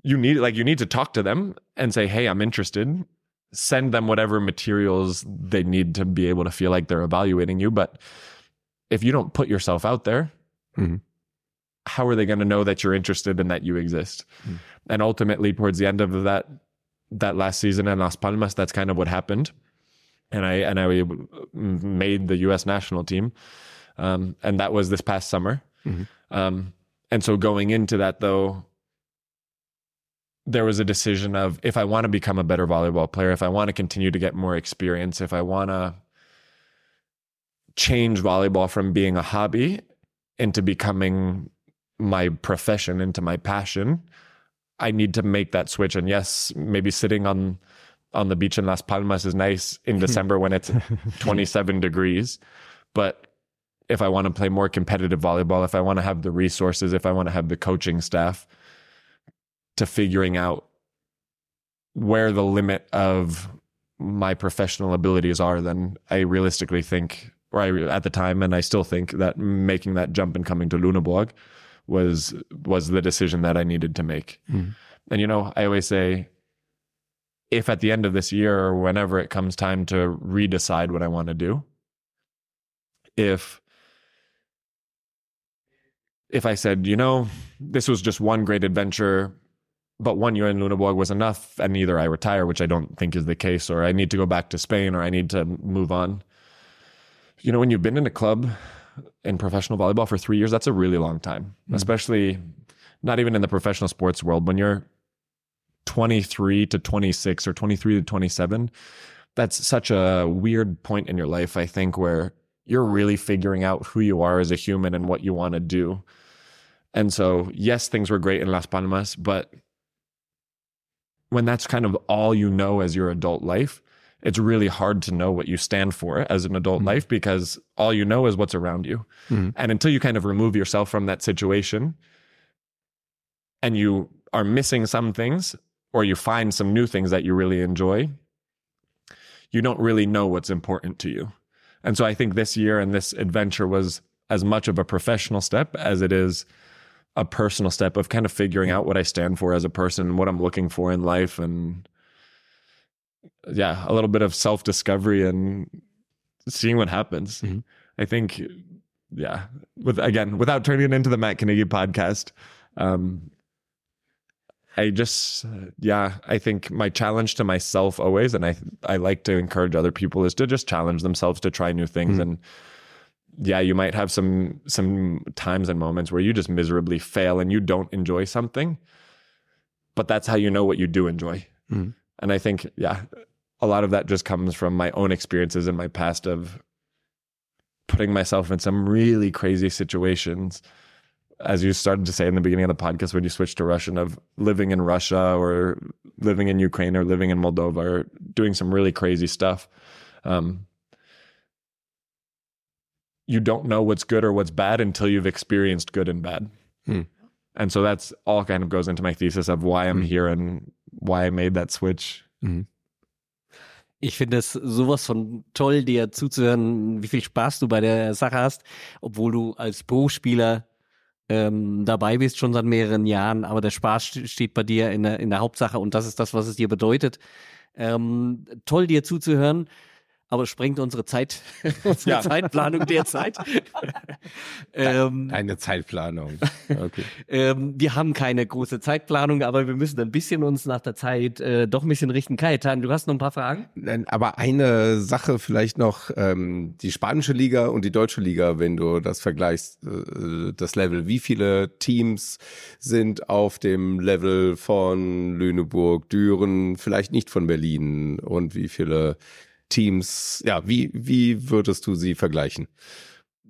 you need like you need to talk to them and say, hey, I'm interested. Send them whatever materials they need to be able to feel like they're evaluating you. But if you don't put yourself out there, mm-hmm. how are they going to know that you're interested and that you exist? Mm-hmm. And ultimately, towards the end of that that last season in Las Palmas, that's kind of what happened. And I and I made the U.S. national team, um, and that was this past summer. Mm-hmm. Um, and so going into that, though, there was a decision of if I want to become a better volleyball player, if I want to continue to get more experience, if I want to change volleyball from being a hobby into becoming my profession into my passion, I need to make that switch. And yes, maybe sitting on on the beach in Las Palmas is nice in December when it's 27 degrees, but if I want to play more competitive volleyball, if I want to have the resources, if I want to have the coaching staff, to figuring out where the limit of my professional abilities are, then I realistically think, or I, at the time, and I still think that making that jump and coming to Luneburg was was the decision that I needed to make. Mm. And you know, I always say, if at the end of this year or whenever it comes time to redecide what I want to do, if if I said, you know, this was just one great adventure, but one year in Luneburg was enough, and either I retire, which I don't think is the case, or I need to go back to Spain, or I need to move on. You know, when you've been in a club in professional volleyball for three years, that's a really long time, mm-hmm. especially not even in the professional sports world. When you're 23 to 26 or 23 to 27, that's such a weird point in your life, I think, where you're really figuring out who you are as a human and what you want to do. And so, yes, things were great in Las Palmas, but when that's kind of all you know as your adult life, it's really hard to know what you stand for as an adult Mhm. life because all you know is what's around you. Mhm. And until you kind of remove yourself from that situation and you are missing some things or you find some new things that you really enjoy, you don't really know what's important to you. And so I think this year and this adventure was as much of a professional step as it is a personal step of kind of figuring out what I stand for as a person, and what I'm looking for in life and yeah, a little bit of self-discovery and seeing what happens. Mhm. I think yeah, with again, without turning it into the Matt Knigge podcast, um I just yeah, I think my challenge to myself always and I I like to encourage other people is to just challenge themselves to try new things Mhm. and yeah, you might have some some times and moments where you just miserably fail and you don't enjoy something. But that's how you know what you do enjoy. Mhm. And I think yeah, a lot of that just comes from my own experiences in my past of putting myself in some really crazy situations as you started to say in the beginning of the podcast when you switched to Russian of living in Russia or living in Ukraine or living in Moldova or doing some really crazy stuff. Um, you don't know what's good or what's bad until you've experienced good and bad. Hmm. And so that's all kind of goes into my thesis of why I'm Hmm. here and why I made that switch. Ich finde es sowas von toll, dir zuzuhören, wie viel Spaß du bei der Sache hast, obwohl du als Pro-Spieler ähm, dabei bist schon seit mehreren Jahren, aber der Spaß st- steht bei dir in der, in der Hauptsache und das ist das, was es dir bedeutet. Ähm, toll, dir zuzuhören, aber es sprengt unsere Zeit, unsere Ja. Zeitplanung derzeit. ähm, Eine Zeitplanung. Okay. ähm, wir haben keine große Zeitplanung, aber wir müssen ein bisschen uns nach der Zeit äh, doch ein bisschen richten. Kajetan, du hast noch ein paar Fragen? Nein, Aber eine Sache vielleicht noch, ähm, die spanische Liga und die deutsche Liga, wenn du das vergleichst, äh, das Level. Wie viele Teams sind auf dem Level von Lüneburg, Düren, vielleicht nicht von Berlin und wie viele Teams, ja, wie, wie würdest du sie vergleichen?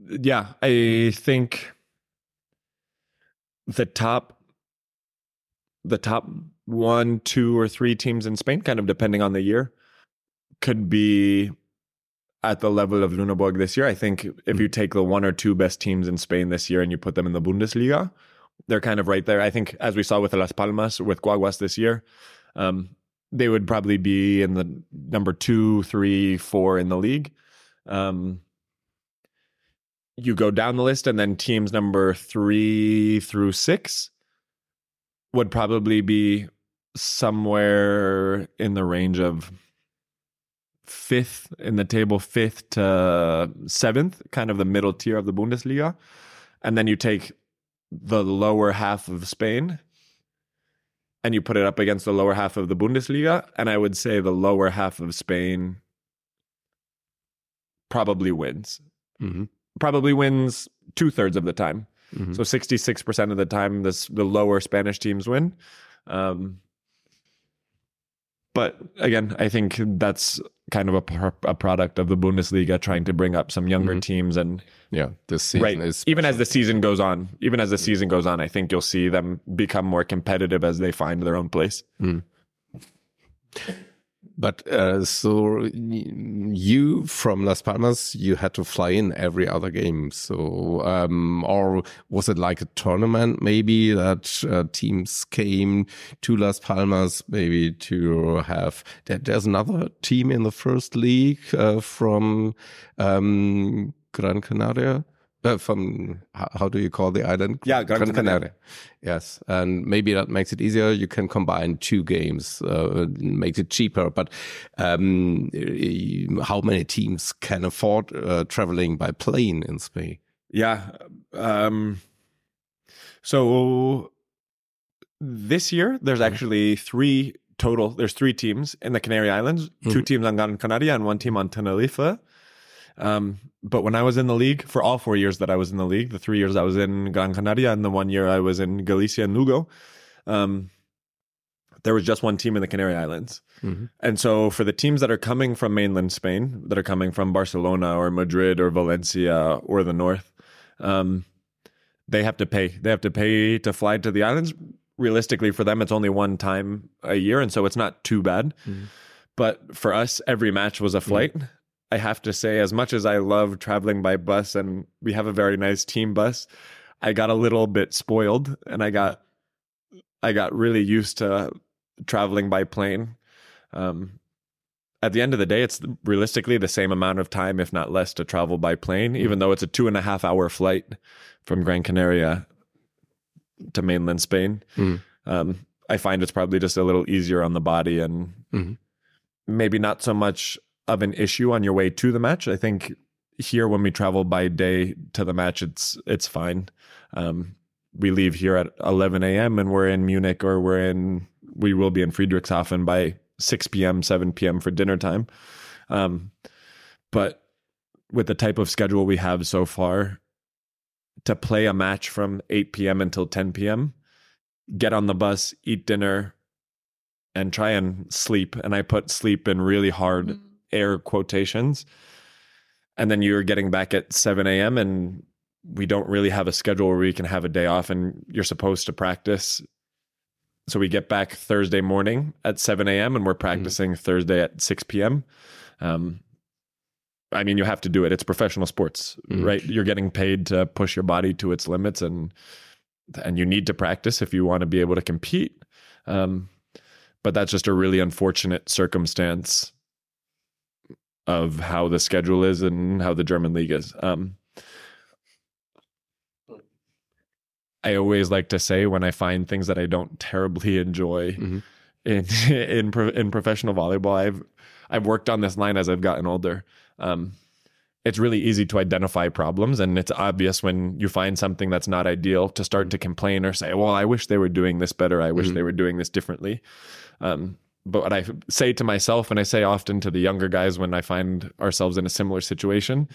yeah, I think the top the top one, two, or three teams in Spain, kind of depending on the year, could be at the level of Luneburg this year. I think if you take the one or two best teams in Spain this year and you put them in the Bundesliga, they're kind of right there. I think as we saw with Las Palmas, with Guaguas this year, um, they would probably be in the number two, three, four in the league. Um, you go down the list, and then teams number three through six would probably be somewhere in the range of fifth in the table, fifth to seventh, kind of the middle tier of the Bundesliga. And then you take the lower half of Spain and you put it up against the lower half of the Bundesliga. And I would say the lower half of Spain probably wins. Mhm. Probably wins two thirds of the time. Mhm. So 66% of the time, this, the lower Spanish teams win. Um, but again, I think that's kind of a, a product of the Bundesliga trying to bring up some younger mm-hmm. teams and Yeah, this season right. is Even as the season goes on, even as the mm. season goes on, I think you'll see them become more competitive as they find their own place. Mm. But uh, so you from Las Palmas, you had to fly in every other game. So, um, or was it like a tournament maybe that uh, teams came to Las Palmas maybe to have? There, there's another team in the first league uh, from um, Gran Canaria. Uh, from how, do you call the island? Yeah, Gran Canaria. Yes, and maybe that makes it easier. You can combine two games, uh, makes it cheaper. But um, how many teams can afford uh, traveling by plane in Spain? Yeah. Um, so this year, there's actually three total. There's three teams in the Canary Islands, two teams on Gran Canaria and one team on Tenerife. Um, but when I was in the league, for all four years that I was in the league, the three years I was in Gran Canaria and the one year I was in Galicia and Lugo, um, there was just one team in the Canary Islands. And so for the teams that are coming from mainland Spain, that are coming from Barcelona or Madrid or Valencia or the north, um, they have to pay. They have to pay to fly to the islands. Realistically, for them, it's only one time a year, and so it's not too bad. But for us, every match was a flight. I have to say, as much as I love traveling by bus, and we have a very nice team bus, I got a little bit spoiled, and I got I got really used to traveling by plane. Um, at the end of the day, it's realistically the same amount of time, if not less, to travel by plane, even though it's a two and a half hour flight from Gran Canaria to mainland Spain. Mm. Um, I find it's probably just a little easier on the body and Mhm. maybe not so much of an issue on your way to the match. I think here when we travel by day to the match, it's it's fine. Um, we leave here at 11 a.m. and we're in Munich or we're in we will be in Friedrichshafen by 6 p.m. 7 p.m. for dinner time. Um, but with the type of schedule we have so far, to play a match from 8 p.m. until 10 p.m., get on the bus, eat dinner, and try and sleep. And I put sleep in really hard air quotations. And then you're getting back at 7 a.m. and we don't really have a schedule where we can have a day off and you're supposed to practice. So we get back Thursday morning at 7 a.m. and we're practicing Thursday at 6 p.m. Um, I mean, you have to do it. It's professional sports, Mhm. right? You're getting paid to push your body to its limits, and and you need to practice if you want to be able to compete. Um, but that's just a really unfortunate circumstance of how the schedule is and how the German league is. Um, I always like to say when I find things that I don't terribly enjoy Mhm. in in pro- in professional volleyball, I've I've worked on this line as I've gotten older. Um, it's really easy to identify problems, and it's obvious when you find something that's not ideal to start to complain or say, "Well, I wish they were doing this better. I wish Mhm. they were doing this differently." Um, but what I say to myself, and I say often to the younger guys when I find ourselves in a similar situation,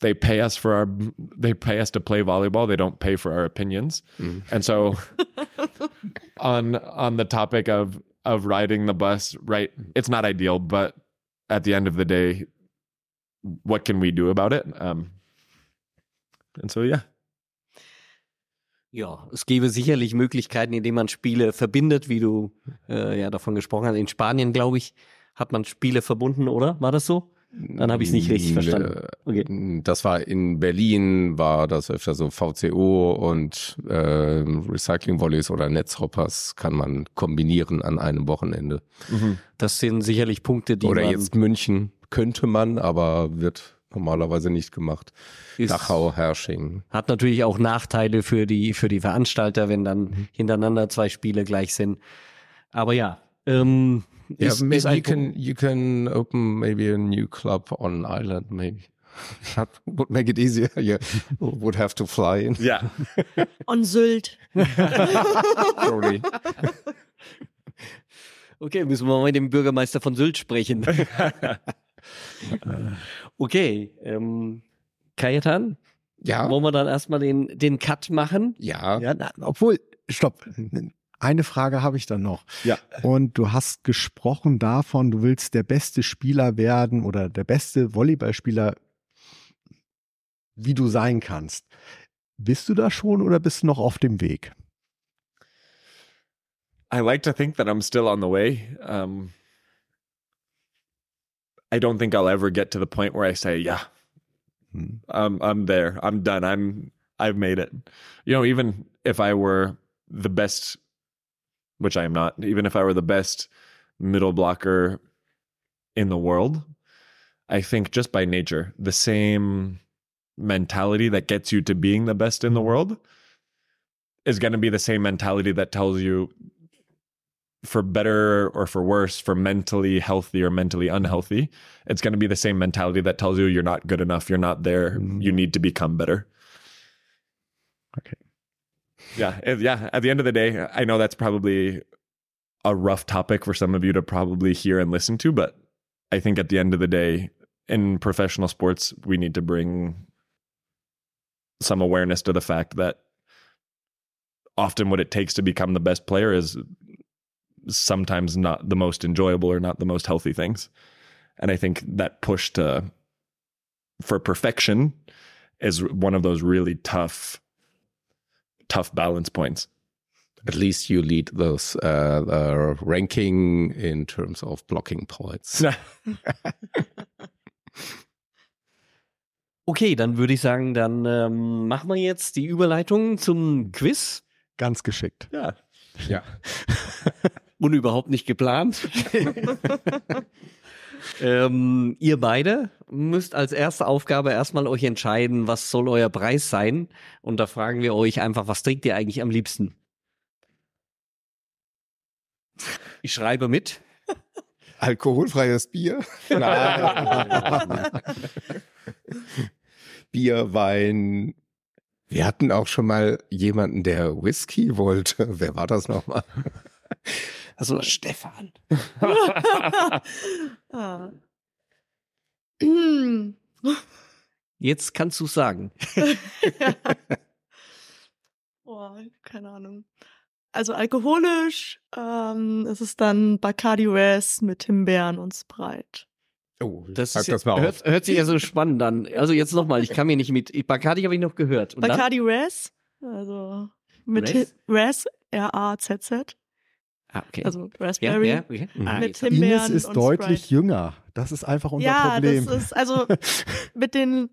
they pay us for our they pay us to play volleyball. They don't pay for our opinions. And so on on the topic of of riding the bus, right? It's not ideal, but at the end of the day, what can we do about it? Um, and so yeah. Ja, es gäbe sicherlich Möglichkeiten, indem man Spiele verbindet, wie du äh, ja davon gesprochen hast. In Spanien, glaube ich, hat man Spiele verbunden, oder? War das so? Dann habe ich es nicht richtig verstanden. Okay. Das war in Berlin, war das öfter so VCO und äh, Recycling-Volleys oder Netzhoppers kann man kombinieren an einem Wochenende. Das sind sicherlich Punkte, die Oder man jetzt München könnte man, aber wird normalerweise nicht gemacht. Ist- Dachau, Hersching. hat natürlich auch Nachteile für die für die Veranstalter, wenn dann hintereinander zwei Spiele gleich sind. Aber ja, ähm, Yeah, ist, maybe ist you can you can open maybe a new club on island. Maybe that would make it easier. You would have to fly in. Yeah. On Sylt. Probably. Okay, müssen wir mal mit dem Bürgermeister von Sylt sprechen. Okay, ähm, Kajetan, Ja. wollen wir dann erstmal den, den Cut machen? Ja. Ja, na, obwohl, stopp. Eine Frage habe ich dann noch. Ja. Und du hast gesprochen davon, du willst der beste Spieler werden oder der beste Volleyballspieler, wie du sein kannst. Bist du da schon oder bist du noch auf dem Weg? I like to think that I'm still on the way. Um, I don't think I'll ever get to the point where I say, "Yeah, Hm. I'm I'm there. I'm done. I'm I've made it." You know, even if I were the best, which I am not, even if I were the best middle blocker in the world, I think just by nature, the same mentality that gets you to being the best in the world is going to be the same mentality that tells you for better or for worse, for mentally healthy or mentally unhealthy, it's going to be the same mentality that tells you you're not good enough, you're not there, Mhm. you need to become better. Okay. Yeah, yeah. At the end of the day, I know that's probably a rough topic for some of you to probably hear and listen to, but I think at the end of the day, in professional sports, we need to bring some awareness to the fact that often what it takes to become the best player is sometimes not the most enjoyable or not the most healthy things. And I think that push to for perfection is one of those really tough tough balance points. At least you lead those uh, uh, ranking in terms of blocking points. Okay, dann würde ich sagen, dann ähm, machen wir jetzt die Überleitung zum Quiz. Ganz geschickt. Ja. Ja. Und überhaupt nicht geplant. ähm, ihr beide müsst als erste Aufgabe erstmal euch entscheiden, was soll euer Preis sein. Und da fragen wir euch einfach, was trinkt ihr eigentlich am liebsten? Ich schreibe mit. Alkoholfreies Bier? Nein. Bier, Wein. Wir hatten auch schon mal jemanden, der Whisky wollte. Wer war das nochmal? Also Stefan. ah. Jetzt kannst du sagen. Boah, keine Ahnung. Also alkoholisch ähm, ist es dann Bacardi Res mit Himbeeren und Sprite. Oh, Das, ist, das mal auf. hört, hört sich ja so spannend an. Also jetzt nochmal, ich kann mir nicht mit. Bacardi habe ich noch gehört. Und dann? Bacardi Res, also mit Res, R-A-Z-Z, Ah, okay. also ja, Raspberry. ja, okay. Ah, Mit Himbeeren Ines ist und deutlich Sprite. jünger. Das ist einfach unser ja, Problem. das ist, also mit den,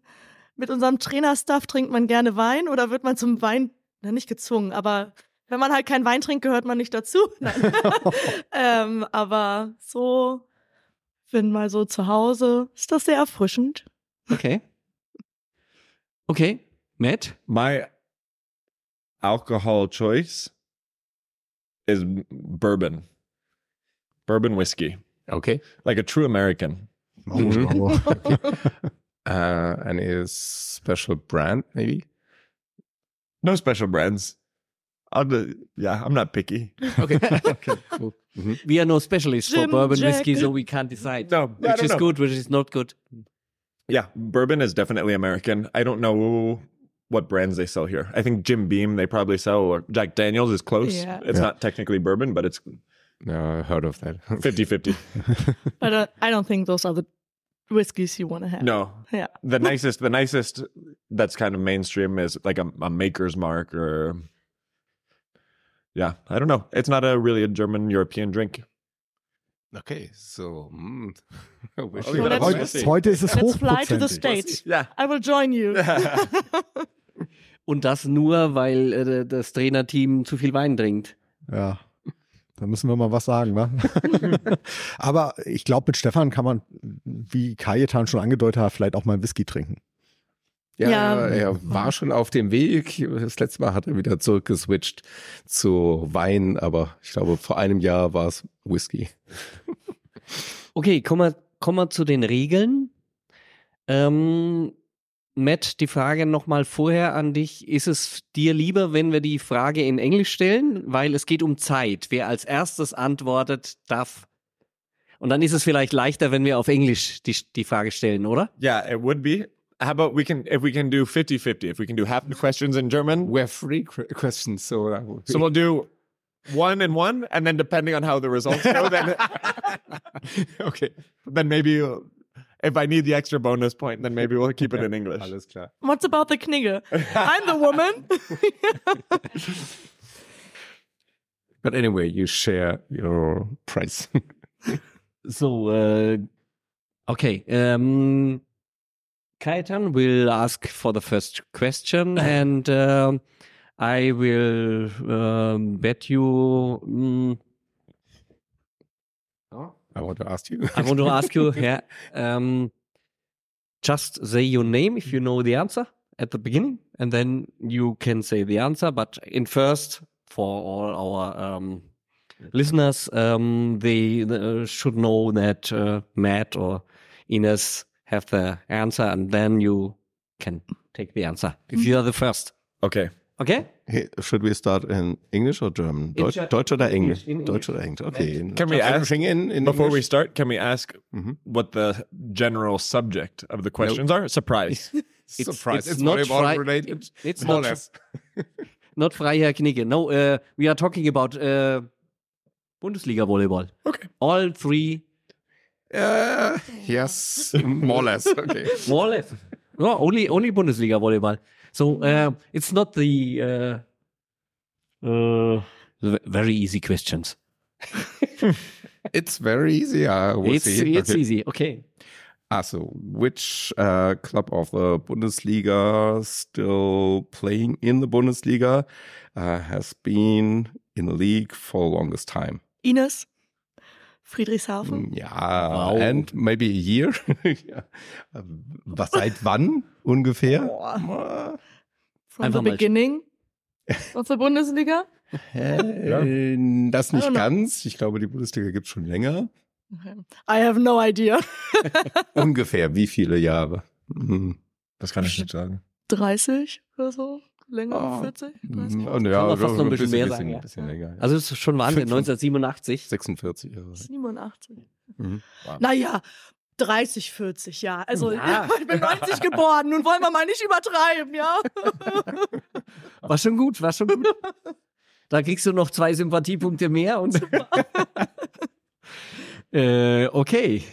mit unserem Trainerstuff trinkt man gerne Wein oder wird man zum Wein, na nicht gezwungen, aber wenn man halt keinen Wein trinkt, gehört man nicht dazu. Nein. ähm, aber so, wenn mal so zu Hause, ist das sehr erfrischend. okay. Okay. Matt? My alcohol choice is bourbon. Bourbon whiskey. Okay. Like a true American. Oh, Uh, any special brand, maybe? No special brands. I'll do, yeah, I'm not picky. Okay. okay. Cool. Mhm. We are no specialists for bourbon Jack. whiskey, so we can't decide. No, which is know. good, which is not good. Yeah, bourbon is definitely American. I don't know what brands they sell here. I think Jim Beam they probably sell, or Jack Daniels is close. Yeah. It's Yeah. not technically bourbon, but it's No, I heard of that. 50 50. But uh, I don't think those are the whiskeys you want to have. No, Yeah. the nicest, the nicest that's kind of mainstream is like a, a maker's mark or, yeah, I don't know. It's not a really a German European drink. Okay, so. Mm. I wish Oh, you yeah, had that's a- heute, heute ist es Let's fly to the. States. Yeah. I will join you. Und das nur, weil äh, das Trainerteam zu viel Wein trinkt. Ja. Da müssen wir mal was sagen, wa? Aber ich glaube, mit Stefan kann man, wie Kajetan schon angedeutet hat, vielleicht auch mal Whisky trinken. Ja, Ja. er war schon auf dem Weg. Das letzte Mal hat er wieder zurückgeswitcht zu Wein, aber ich glaube, vor einem Jahr war es Whisky. Okay, kommen wir, kommen wir zu den Regeln. Ähm, Matt, die Frage nochmal vorher an dich. Ist es dir lieber, wenn wir die Frage in Englisch stellen? Weil es geht um Zeit. Wer als erstes antwortet, darf. Und dann ist es vielleicht leichter, wenn wir auf Englisch die, die Frage stellen, oder? Yeah, it would be. How about we can, if we can do 50 50, if we can do half the questions in German. We have three qu- questions, so, uh, So we'll do one and one, and then depending on how the results go, then okay, then maybe uh, if I need the extra bonus point, then maybe we'll keep it in English. Alles klar. What's about the Knigge? I'm the woman. But anyway, you share your price. So, uh, okay. Um, Kajetan will ask for the first question, and um I will um, bet you. mm, I want to ask you. I want to ask you, yeah, um, just say your name if you know the answer at the beginning, and then you can say the answer. But in first, for all our um, listeners, um, they uh, should know that uh, Matt or Ines have the answer, and then you can take the answer if you are the first. Okay. Okay? Hey, should we start in English or German? In Deutsch, Ger- Deutsch oder Englisch? in Deutsch oder Englisch? Okay. Can we ask- in, in Before we start, can we ask Mhm. what the general subject of the questions are? Surprise. Surprise. It's, it's not volleyball related. it's- it's more or not- less. Not Freiherr Knigge. No, uh, we are talking about uh, Bundesliga volleyball. Okay. All three, Uh, yes, more or less. Okay. more or less. No, only only Bundesliga volleyball. So uh, it's not the uh, uh, very easy questions. It's very easy. I will it's see. it's Okay. easy. Okay. Ah, so which uh, club of the Bundesliga still playing in the Bundesliga uh, has been in the league for the longest time? Ines. Friedrichshafen. Mm, Yeah, Wow. and maybe a year. ja. Was seit wann ungefähr? Boah. From Einfach the mal- beginning of the Bundesliga. Äh, das I nicht ganz. Ich glaube, die Bundesliga gibt es schon länger. Okay. I have no idea. Ungefähr wie viele Jahre? Hm. Das kann ich nicht sagen. 30 oder so? Länger? Ah. 40? 30? Ja, Kann man fast noch ein bisschen mehr sagen, ja. bisschen länger. ja. Also es ist schon Wahnsinn. Fünf- 1987. 46 Jahre. 87. Mhm. Naja, 30, 40, ja. Also Ja. ich bin 90 geboren. Nun wollen wir mal nicht übertreiben, ja? War schon gut, war schon gut. Da kriegst du noch zwei Sympathiepunkte mehr und äh, okay.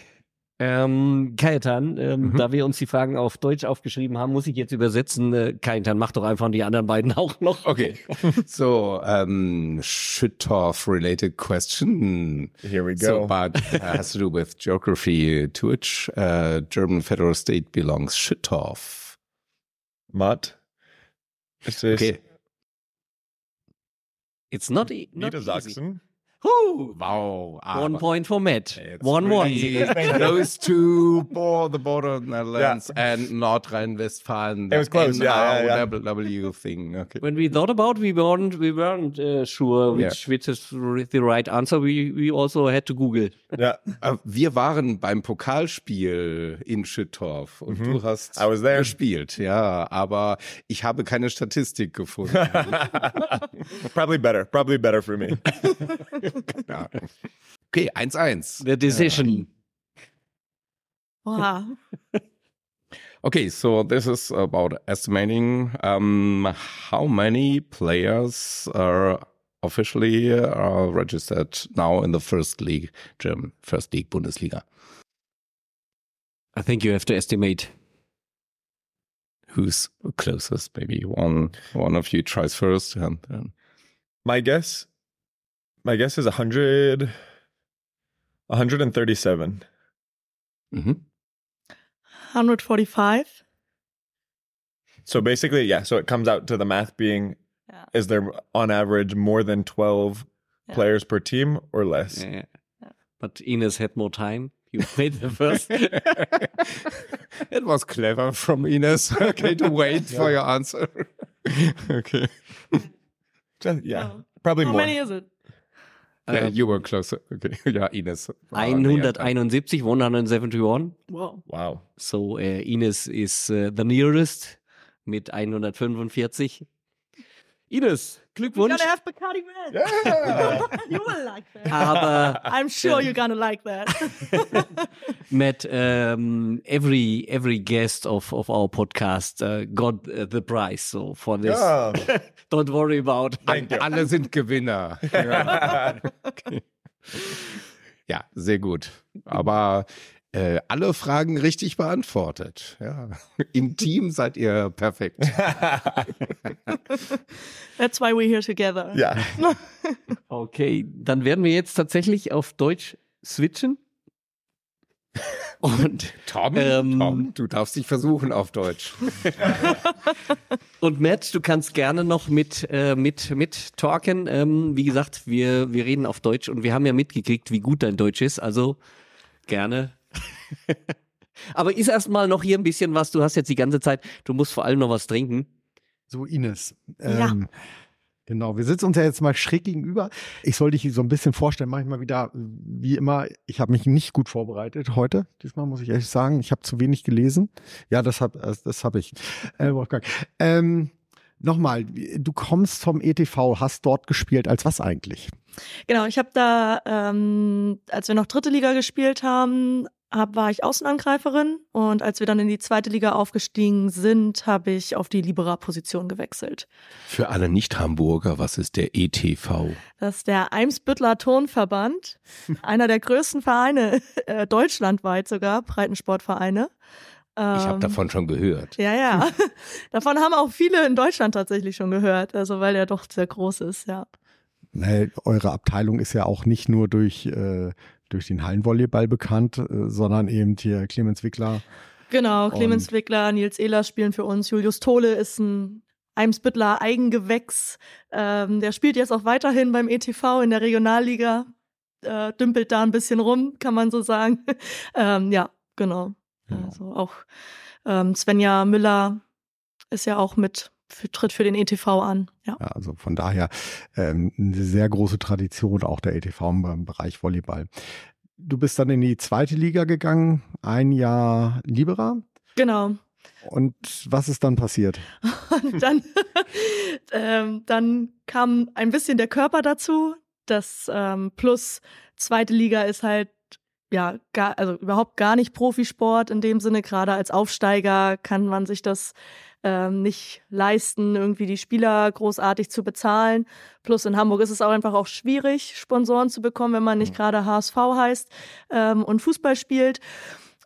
Ähm, Kajetan, ähm, Mhm. da wir uns die Fragen auf Deutsch aufgeschrieben haben, muss ich jetzt übersetzen. Äh, Kajetan, mach doch einfach die anderen beiden auch noch. Okay. So, um, Schüttorf related question. Here we So, go. but uh, has to do with geography. To which uh, German federal state belongs Schüttorf? Matt. Okay. It's not, e not easy. Niedersachsen. Woo! Wow. Ah, One point for Matt. It's One one. really Close to bo- the border of Netherlands and Nordrhein-Westfalen. It was close, yeah, yeah, yeah. NRW thing. Okay. When we thought about, we weren't we weren't uh, sure Yeah. which which is the right answer. We we also had to Google. Yeah. Äh, Wir waren beim Pokalspiel in Schüttorf und du hast gespielt, ja, aber ich habe keine Statistik gefunden. probably better. Probably better for me. ja. Okay, 1-1. The decision. Wow. Okay, so this is about estimating um, how many players are officially are registered now in the first league, German first league Bundesliga. I think you have to estimate. Who's closest? Maybe one one of you tries first, and then My guess, my guess is 100, 137. Mhm. 145. So basically, yeah. So it comes out to the math being, Yeah. Is there on average more than 12 Yeah. players per team or less? Yeah. But Ines had more time. You played the first. it was clever from Ines. Okay, to wait for your answer. okay. Just- yeah, Oh. probably How more. many is it? Yeah, Um, you were closer. Okay. yeah, Ines. war näher dran. 171, 171. Wow. Wow. So uh, Ines is uh, the nearest mit 145. Ines, Glückwunsch. You're gonna have Bacardi Red. you will like that. Aber I'm sure you're gonna like that. Matt, um, every every guest of of our podcast uh, got uh, the prize. So for this, Ja, don't worry about. alle sind Gewinner. Ja. ja, sehr gut. Aber äh, alle Fragen richtig beantwortet. Ja. Im Team seid ihr perfekt. That's why we're here together. Ja. Okay, dann werden wir jetzt tatsächlich auf Deutsch switchen. Und Tom, Ähm, Tom, du darfst dich versuchen auf Deutsch. Und Matt, du kannst gerne noch mit, äh, mit, mit talken. Ähm, wie gesagt, wir, wir reden auf Deutsch und wir haben ja mitgekriegt, wie gut dein Deutsch ist. Also gerne. Aber ist erstmal noch hier ein bisschen was. Du hast jetzt die ganze Zeit, du musst vor allem noch was trinken. So, Ines. Ja. Ähm, Genau, wir sitzen uns ja jetzt mal schräg gegenüber. Ich soll dich so ein bisschen vorstellen, manchmal wieder, wie immer, ich habe mich nicht gut vorbereitet heute. Diesmal muss ich ehrlich sagen, ich habe zu wenig gelesen. Ja, das habe das hab ich. Äh, Wolfgang. Ähm, Nochmal, du kommst vom ETV, hast dort gespielt. Als was eigentlich? Genau, ich habe da, ähm, als wir noch dritte Liga gespielt haben, hab, war ich Außenangreiferin und als wir dann in die zweite Liga aufgestiegen sind, habe ich auf die Libera-Position gewechselt. Für alle Nicht-Hamburger, was ist der ETV? Das ist der Eimsbüttler Turnverband, einer der größten Vereine äh, deutschlandweit sogar, Breitensportvereine. Ich habe Ähm, davon schon gehört. Ja, ja. Davon haben auch viele in Deutschland tatsächlich schon gehört, also weil er doch sehr groß ist, ja. Äh, eure Abteilung ist ja auch nicht nur durch, äh, durch den Hallenvolleyball bekannt, äh, sondern eben hier Clemens Wickler. Genau, Clemens Wickler, Nils Ehlers spielen für uns. Julius Tole ist ein Eimsbüttler Eigengewächs. Ähm, der spielt jetzt auch weiterhin beim ETV in der Regionalliga. Äh, dümpelt da ein bisschen rum, kann man so sagen. ähm, ja, genau. Ja. Also auch ähm, Svenja Müller ist ja auch mit, für, tritt für den ETV an. Ja. Ja, also von daher ähm, eine sehr große Tradition auch der ETV im Bereich Volleyball. Du bist dann in die zweite Liga gegangen, ein Jahr Libera. Genau. Und was ist dann passiert? Und dann, ähm, dann kam ein bisschen der Körper dazu. Das ähm, plus zweite Liga ist halt ja gar, also überhaupt gar nicht Profisport in dem Sinne. Gerade als Aufsteiger kann man sich das ähm, nicht leisten, irgendwie die Spieler großartig zu bezahlen. Plus in Hamburg ist es auch einfach auch schwierig, Sponsoren zu bekommen, wenn man nicht gerade HSV heißt ähm, und Fußball spielt.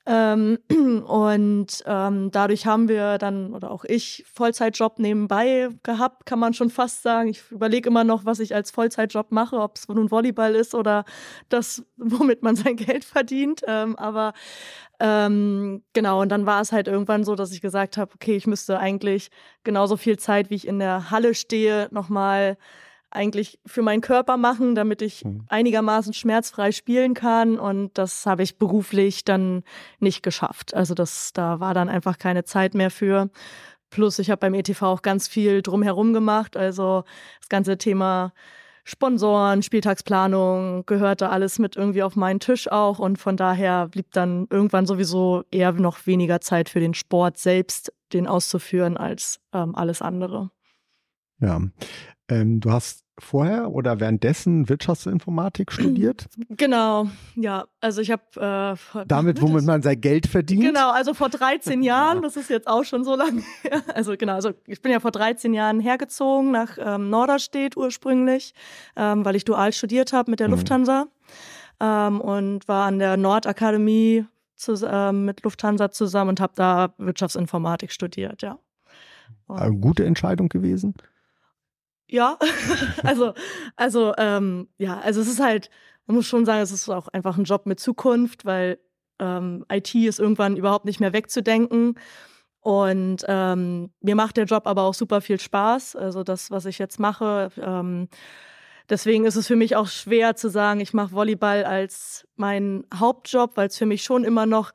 Ähm, und ähm, dadurch haben wir dann, oder auch ich, Vollzeitjob nebenbei gehabt, kann man schon fast sagen. Ich überlege immer noch, was ich als Vollzeitjob mache, ob es nun Volleyball ist oder das, womit man sein Geld verdient. Ähm, aber ähm, genau, und dann war es halt irgendwann so, dass ich gesagt habe, okay, ich müsste eigentlich genauso viel Zeit, wie ich in der Halle stehe, nochmal eigentlich für meinen Körper machen, damit ich Mhm. einigermaßen schmerzfrei spielen kann. Und das habe ich beruflich dann nicht geschafft. Also das, da war dann einfach keine Zeit mehr für. Plus, ich habe beim ETV auch ganz viel drumherum gemacht. Also das ganze Thema Sponsoren, Spieltagsplanung gehörte alles mit irgendwie auf meinen Tisch auch. Und von daher blieb dann irgendwann sowieso eher noch weniger Zeit für den Sport selbst, den auszuführen, als ähm, alles andere. Ja. Ähm, du hast vorher oder währenddessen Wirtschaftsinformatik studiert. Genau, ja. Also ich habe äh, Damit, womit man sein Geld verdient. Genau, also vor 13 Jahren, das ist jetzt auch schon so lange her. Also genau, also ich bin ja vor 13 Jahren hergezogen nach ähm, Norderstedt ursprünglich, ähm, weil ich dual studiert habe mit der Mhm. Lufthansa ähm, und war an der Nordakademie ähm, mit Lufthansa zusammen und habe da Wirtschaftsinformatik studiert, ja. Und- Eine gute Entscheidung gewesen. Ja, also, also, ähm, ja, also es ist halt, man muss schon sagen, es ist auch einfach ein Job mit Zukunft, weil ähm, IT ist irgendwann überhaupt nicht mehr wegzudenken. Und ähm, mir macht der Job aber auch super viel Spaß. Also das, was ich jetzt mache. Ähm, deswegen ist es für mich auch schwer zu sagen, ich mache Volleyball als meinen Hauptjob, weil es für mich schon immer noch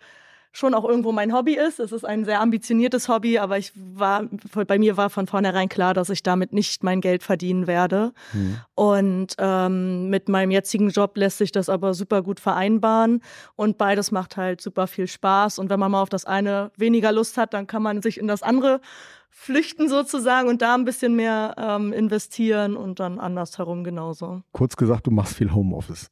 schon auch irgendwo mein Hobby ist. Es ist ein sehr ambitioniertes Hobby, aber ich war, bei mir war von vornherein klar, dass ich damit nicht mein Geld verdienen werde. Mhm. Und ähm, mit meinem jetzigen Job lässt sich das aber super gut vereinbaren und beides macht halt super viel Spaß. Und wenn man mal auf das eine weniger Lust hat, dann kann man sich in das andere flüchten sozusagen und da ein bisschen mehr ähm, investieren und dann andersherum genauso. Kurz gesagt, du machst viel Homeoffice.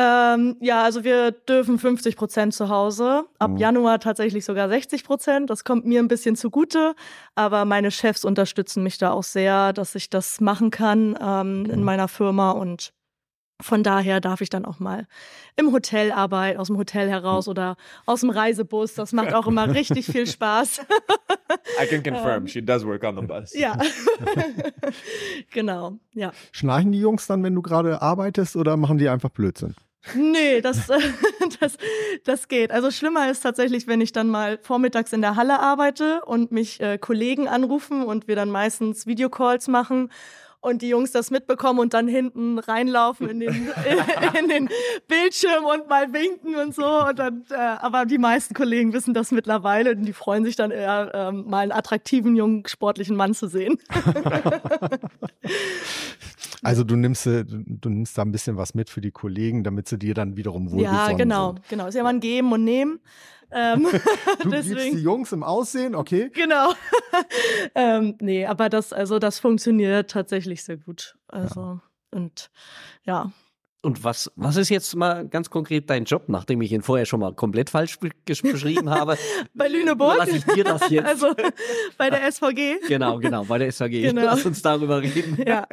Ähm, ja, also wir dürfen 50 Prozent zu Hause. Ab mhm. Januar tatsächlich sogar 60 Prozent. Das kommt mir ein bisschen zugute, aber meine Chefs unterstützen mich da auch sehr, dass ich das machen kann ähm, okay. in meiner Firma und von daher darf ich dann auch mal im Hotel arbeiten, aus dem Hotel heraus hm. oder aus dem Reisebus. Das macht auch immer richtig viel Spaß. I can confirm, she does work on the bus. Ja. genau, ja. Schnarchen die Jungs dann, wenn du gerade arbeitest oder machen die einfach Blödsinn? Nee, das, das, das geht. Also schlimmer ist tatsächlich, wenn ich dann mal vormittags in der Halle arbeite und mich äh, Kollegen anrufen und wir dann meistens Videocalls machen und die Jungs das mitbekommen und dann hinten reinlaufen in den, in den Bildschirm und mal winken und so. Und dann, äh, aber die meisten Kollegen wissen das mittlerweile und die freuen sich dann eher, ähm, mal einen attraktiven, jungen, sportlichen Mann zu sehen. Also du nimmst, äh, du nimmst da ein bisschen was mit für die Kollegen, damit sie dir dann wiederum wohlgesonnen Ja, genau, sind. genau. Ist ja mal ein Geben und Nehmen. Ähm, du deswegen, die Jungs im Aussehen, okay? Genau. ähm, nee, aber das, also das funktioniert tatsächlich sehr gut. Also ja. und ja. Und was, was ist jetzt mal ganz konkret dein Job, nachdem ich ihn vorher schon mal komplett falsch beschrieben habe? bei Lüneburg? Lass ich dir das jetzt. Also bei der SVG? Genau, genau, bei der SVG. Genau. Lass uns darüber reden. Ja,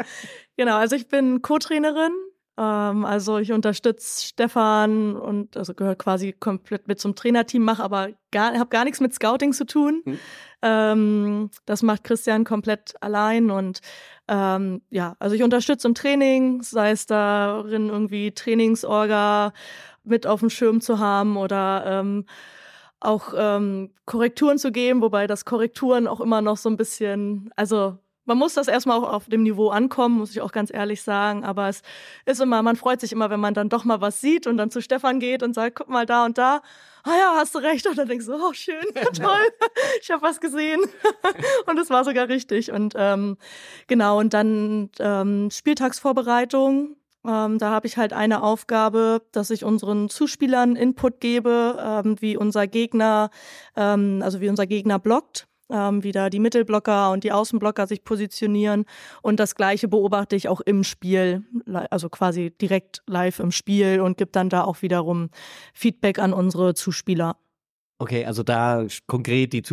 genau. Also ich bin Co-Trainerin ähm, also ich unterstütze Stefan und also gehört quasi komplett mit zum Trainerteam, mache aber gar, habe gar nichts mit Scouting zu tun. Mhm. Ähm, das macht Christian komplett allein und ähm, ja, also ich unterstütze im Training, sei es darin irgendwie Trainingsorga mit auf dem Schirm zu haben oder ähm, auch ähm, Korrekturen zu geben, wobei das Korrekturen auch immer noch so ein bisschen, also man muss das erstmal auch auf dem Niveau ankommen, muss ich auch ganz ehrlich sagen. Aber es ist immer, man freut sich immer, wenn man dann doch mal was sieht und dann zu Stefan geht und sagt, guck mal da und da. Ah ja, hast du recht. Und dann denkst du, oh schön, toll, ich habe was gesehen. und es war sogar richtig. Und ähm, genau, und dann ähm, Spieltagsvorbereitung. Ähm, da habe ich halt eine Aufgabe, dass ich unseren Zuspielern Input gebe, ähm, wie unser Gegner, ähm, also wie unser Gegner blockt ähm, wie da die Mittelblocker und die Außenblocker sich positionieren. Und das Gleiche beobachte ich auch im Spiel, also quasi direkt live im Spiel und gebe dann da auch wiederum Feedback an unsere Zuspieler. Okay, also da konkret die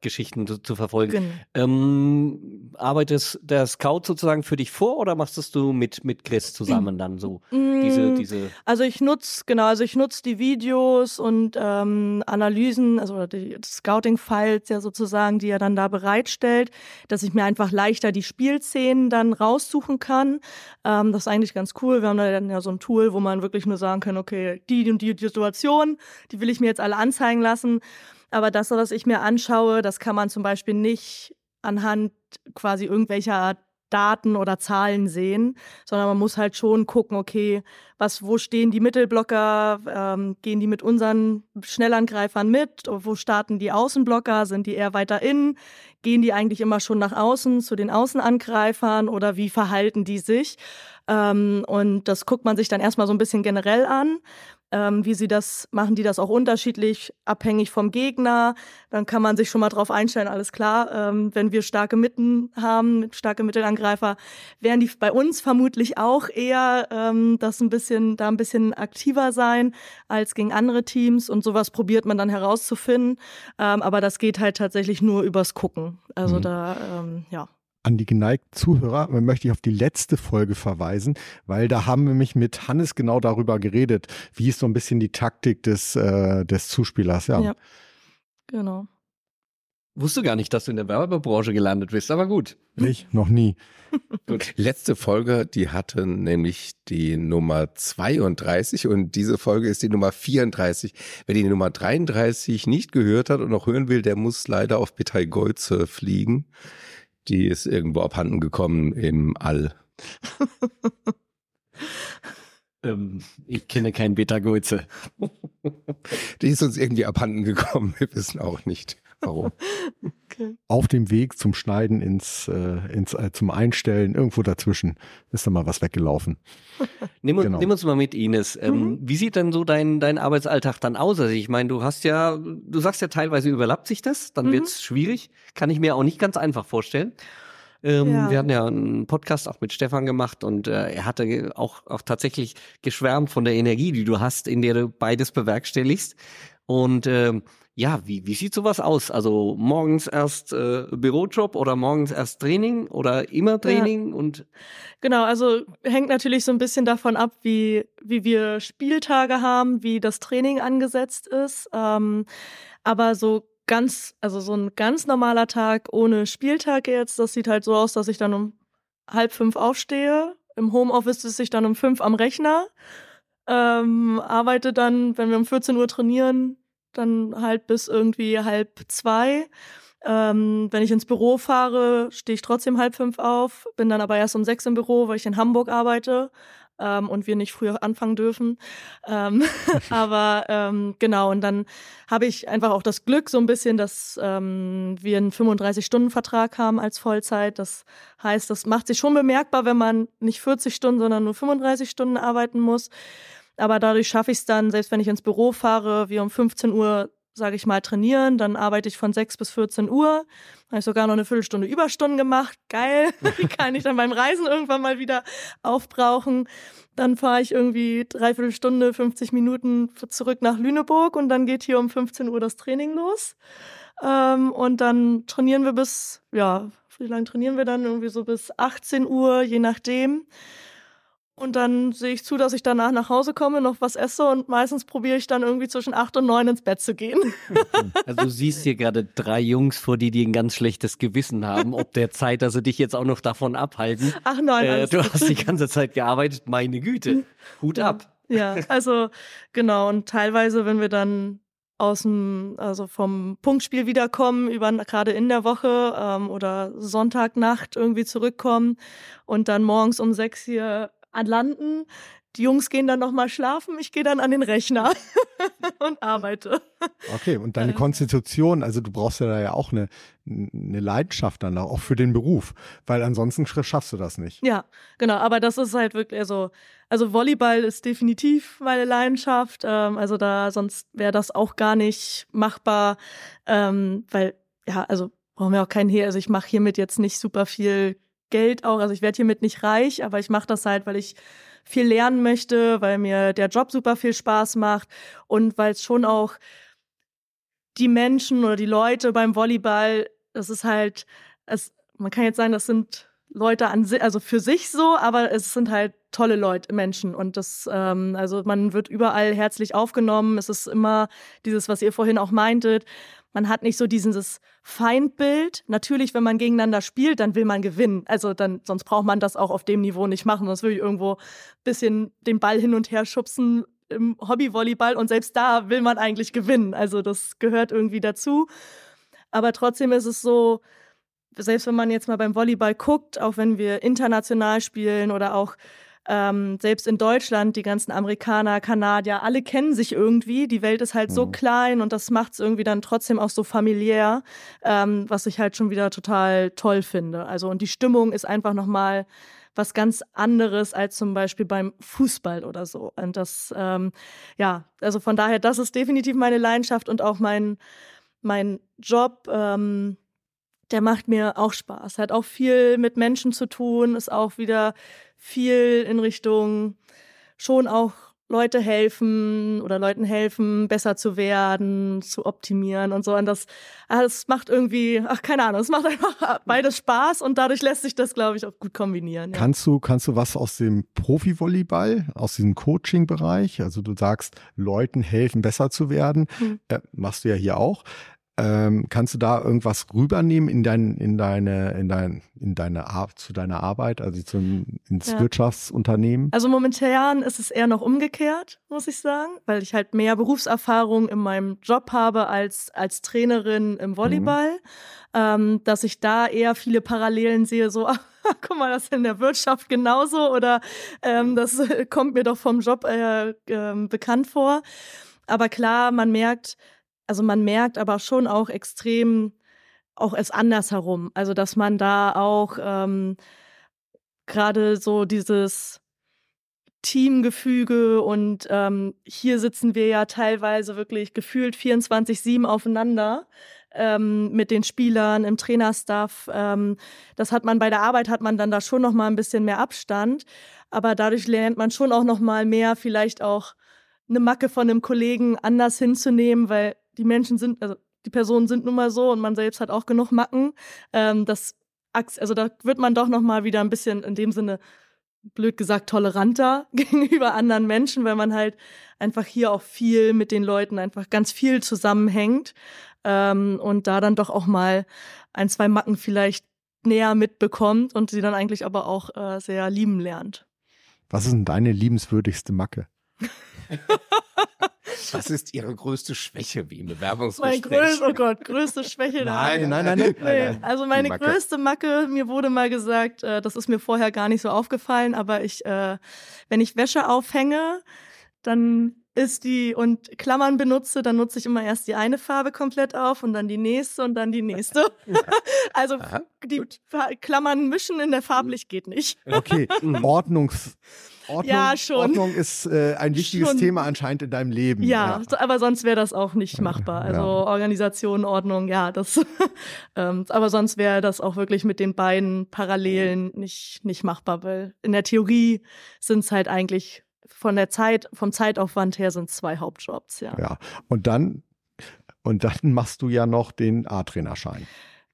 Zuspielergeschichten zu, zu verfolgen. Genau. Ähm, arbeitet der Scout sozusagen für dich vor oder machst du mit, mit Chris zusammen dann so mm, diese, diese? Also ich nutze, genau, also ich nutze die Videos und ähm, Analysen, also die Scouting-Files ja sozusagen, die er dann da bereitstellt, dass ich mir einfach leichter die Spielszenen dann raussuchen kann. Ähm, das ist eigentlich ganz cool. Wir haben da dann ja so ein Tool, wo man wirklich nur sagen kann, okay, die und die Situation, die will ich mir jetzt alle anzeigen zeigen lassen. Aber das, was ich mir anschaue, das kann man zum Beispiel nicht anhand quasi irgendwelcher Daten oder Zahlen sehen, sondern man muss halt schon gucken, okay, was, wo stehen die Mittelblocker, ähm, gehen die mit unseren Schnellangreifern mit, wo starten die Außenblocker, sind die eher weiter innen, gehen die eigentlich immer schon nach außen zu den Außenangreifern? Oder wie verhalten die sich? Ähm, und das guckt man sich dann erstmal so ein bisschen generell an ähm, wie sie das, machen die das auch unterschiedlich, abhängig vom Gegner. Dann kann man sich schon mal drauf einstellen, alles klar, ähm, wenn wir starke Mitten haben, starke Mittelangreifer, werden die bei uns vermutlich auch eher ähm, das ein bisschen, da ein bisschen aktiver sein als gegen andere Teams und sowas probiert man dann herauszufinden. Ähm, aber das geht halt tatsächlich nur übers Gucken. Also mhm. da, ähm, ja an die geneigten Zuhörer möchte ich auf die letzte Folge verweisen, weil da haben wir mich mit Hannes genau darüber geredet, wie ist so ein bisschen die Taktik des, äh, des Zuspielers. Ja. ja, genau. Wusste gar nicht, dass du in der Werbebranche gelandet bist, aber gut. Ich? Noch nie. gut. Letzte Folge, die hatte nämlich die Nummer 32 und diese Folge ist die Nummer 34. Wer die Nummer 33 nicht gehört hat und noch hören will, der muss leider auf Betelgeuse fliegen. Die ist irgendwo abhanden gekommen im All. Ähm, ich kenne keinen Beta-Gulze. Die ist uns irgendwie abhanden gekommen. Wir wissen auch nicht, warum. Okay. Auf dem Weg zum Schneiden ins, äh, ins äh, zum Einstellen, irgendwo dazwischen ist da mal was weggelaufen. nimm, genau. nimm uns mal mit, Ines. Ähm, mhm. Wie sieht denn so dein, dein Arbeitsalltag dann aus? Also ich meine, du hast ja, du sagst ja teilweise überlappt sich das, dann mhm. wird's schwierig. Kann ich mir auch nicht ganz einfach vorstellen. Ähm, ja. Wir hatten ja einen Podcast auch mit Stefan gemacht und äh, er hatte auch, auch tatsächlich geschwärmt von der Energie, die du hast, in der du beides bewerkstelligst. Und ähm, ja, wie, wie sieht sowas aus? Also morgens erst äh, Bürojob oder morgens erst Training oder immer Training ja. und Genau, also hängt natürlich so ein bisschen davon ab, wie, wie wir Spieltage haben, wie das Training angesetzt ist. Ähm, aber so ganz, also so ein ganz normaler Tag ohne Spieltag jetzt, das sieht halt so aus, dass ich dann um halb fünf aufstehe. Im Homeoffice sitze ich dann um fünf am Rechner. Ähm, arbeite dann, wenn wir um 14 Uhr trainieren, dann halt bis irgendwie halb zwei. Ähm, wenn ich ins Büro fahre, stehe ich trotzdem halb fünf auf, bin dann aber erst um sechs im Büro, weil ich in Hamburg arbeite ähm, und wir nicht früher anfangen dürfen. Ähm, aber ähm, genau, und dann habe ich einfach auch das Glück so ein bisschen, dass ähm, wir einen 35-Stunden-Vertrag haben als Vollzeit. Das heißt, das macht sich schon bemerkbar, wenn man nicht 40 Stunden, sondern nur 35 Stunden arbeiten muss. Aber dadurch schaffe ich es dann, selbst wenn ich ins Büro fahre, wir um 15 Uhr sage ich mal, trainieren. Dann arbeite ich von 6 bis 14 Uhr. Habe ich sogar noch eine Viertelstunde Überstunden gemacht. Geil. Die kann ich dann beim Reisen irgendwann mal wieder aufbrauchen. Dann fahre ich irgendwie dreiviertel Stunde, 50 Minuten zurück nach Lüneburg und dann geht hier um 15 Uhr das Training los. Ähm, und dann trainieren wir bis, ja, wie lange trainieren wir dann? Irgendwie so bis 18 Uhr, je nachdem. Und dann sehe ich zu, dass ich danach nach Hause komme, noch was esse und meistens probiere ich dann irgendwie zwischen acht und neun ins Bett zu gehen. Also du siehst hier gerade drei Jungs vor dir, die ein ganz schlechtes Gewissen haben, ob der Zeit, dass sie dich jetzt auch noch davon abhalten. Ach nein, äh, du hast die ganze Zeit gearbeitet, meine Güte, Hut ja. ab. Ja, also genau und teilweise, wenn wir dann aus dem, also vom Punktspiel wiederkommen, über gerade in der Woche ähm, oder Sonntagnacht irgendwie zurückkommen und dann morgens um sechs hier landen. Die Jungs gehen dann nochmal schlafen, ich gehe dann an den Rechner und arbeite. Okay, und deine Konstitution, also du brauchst ja da ja auch eine, eine Leidenschaft dann auch für den Beruf, weil ansonsten schaffst du das nicht. Ja, genau, aber das ist halt wirklich, also, also Volleyball ist definitiv meine Leidenschaft, ähm, also da, sonst wäre das auch gar nicht machbar, ähm, weil, ja, also brauchen wir auch keinen hier, also ich mache hiermit jetzt nicht super viel Geld auch. Also ich werde hiermit nicht reich, aber ich mache das halt, weil ich viel lernen möchte, weil mir der Job super viel Spaß macht und weil es schon auch die Menschen oder die Leute beim Volleyball, das ist halt, es, man kann jetzt sagen, das sind Leute an sich, also für sich so, aber es sind halt tolle Leute, Menschen und das, ähm, also man wird überall herzlich aufgenommen. Es ist immer dieses, was ihr vorhin auch meintet. Man hat nicht so dieses Feindbild. Natürlich, wenn man gegeneinander spielt, dann will man gewinnen. Also dann, sonst braucht man das auch auf dem Niveau nicht machen. Sonst würde ich irgendwo bisschen den Ball hin und her schubsen im Hobbyvolleyball und selbst da will man eigentlich gewinnen. Also das gehört irgendwie dazu. Aber trotzdem ist es so, selbst wenn man jetzt mal beim Volleyball guckt, auch wenn wir international spielen oder auch ähm, selbst in Deutschland, die ganzen Amerikaner, Kanadier, alle kennen sich irgendwie. Die Welt ist halt mhm. so klein und das macht es irgendwie dann trotzdem auch so familiär, ähm, was ich halt schon wieder total toll finde. Also und die Stimmung ist einfach nochmal was ganz anderes als zum Beispiel beim Fußball oder so. Und das, ähm, ja, also von daher, das ist definitiv meine Leidenschaft und auch mein, mein Job. Ähm, der macht mir auch Spaß. Hat auch viel mit Menschen zu tun, ist auch wieder viel in Richtung schon auch Leute helfen oder Leuten helfen, besser zu werden, zu optimieren und so. Und das, ah, das macht irgendwie, ach, keine Ahnung, es macht einfach beides Spaß und dadurch lässt sich das, glaube ich, auch gut kombinieren. Ja. Kannst du, kannst du was aus dem Profi-Volleyball, aus diesem Coaching-Bereich, also du sagst, Leuten helfen, besser zu werden, hm. äh, machst du ja hier auch. Ähm, kannst du da irgendwas rübernehmen in dein, in deine, in dein, in deine Art, zu deiner Arbeit, also zum, ins ja. Wirtschaftsunternehmen? Also momentan ist es eher noch umgekehrt, muss ich sagen, weil ich halt mehr Berufserfahrung in meinem Job habe als, als Trainerin im Volleyball, mhm. ähm, dass ich da eher viele Parallelen sehe, so, guck mal, das ist in der Wirtschaft genauso oder ähm, das kommt mir doch vom Job äh, äh, bekannt vor. Aber klar, man merkt, also man merkt aber schon auch extrem auch es andersherum. Also dass man da auch ähm, gerade so dieses Teamgefüge und ähm, hier sitzen wir ja teilweise wirklich gefühlt 24-7 aufeinander ähm, mit den Spielern im Trainerstaff. Ähm, das hat man bei der Arbeit hat man dann da schon noch mal ein bisschen mehr Abstand, aber dadurch lernt man schon auch noch mal mehr vielleicht auch eine Macke von einem Kollegen anders hinzunehmen, weil die Menschen sind also die Personen sind nun mal so und man selbst hat auch genug Macken. Ähm, das also da wird man doch noch mal wieder ein bisschen in dem Sinne blöd gesagt toleranter gegenüber anderen Menschen, weil man halt einfach hier auch viel mit den Leuten einfach ganz viel zusammenhängt ähm, und da dann doch auch mal ein, zwei Macken vielleicht näher mitbekommt und sie dann eigentlich aber auch äh, sehr lieben lernt. Was ist denn deine liebenswürdigste Macke? Was ist Ihre größte Schwäche wie im Bewerbungsgespräch? Mein größte, oh Gott, größte Schwäche. nein, nein, nein, nein, nein, Also meine Macke. größte Macke, mir wurde mal gesagt, äh, das ist mir vorher gar nicht so aufgefallen, aber ich, äh, wenn ich Wäsche aufhänge, dann ist die und Klammern benutze, dann nutze ich immer erst die eine Farbe komplett auf und dann die nächste und dann die nächste. also Aha, die gut. Klammern mischen in der farblich geht nicht. Okay, Ordnungs Ordnung, ja, schon. Ordnung ist äh, ein wichtiges schon. Thema anscheinend in deinem Leben. Ja, ja. aber sonst wäre das auch nicht machbar. Also ja. Organisation, Ordnung, ja, das. ähm, aber sonst wäre das auch wirklich mit den beiden Parallelen nicht, nicht machbar, weil in der Theorie sind es halt eigentlich von der Zeit, vom Zeitaufwand her sind zwei Hauptjobs, ja. Ja, und dann, und dann machst du ja noch den A-Trainerschein.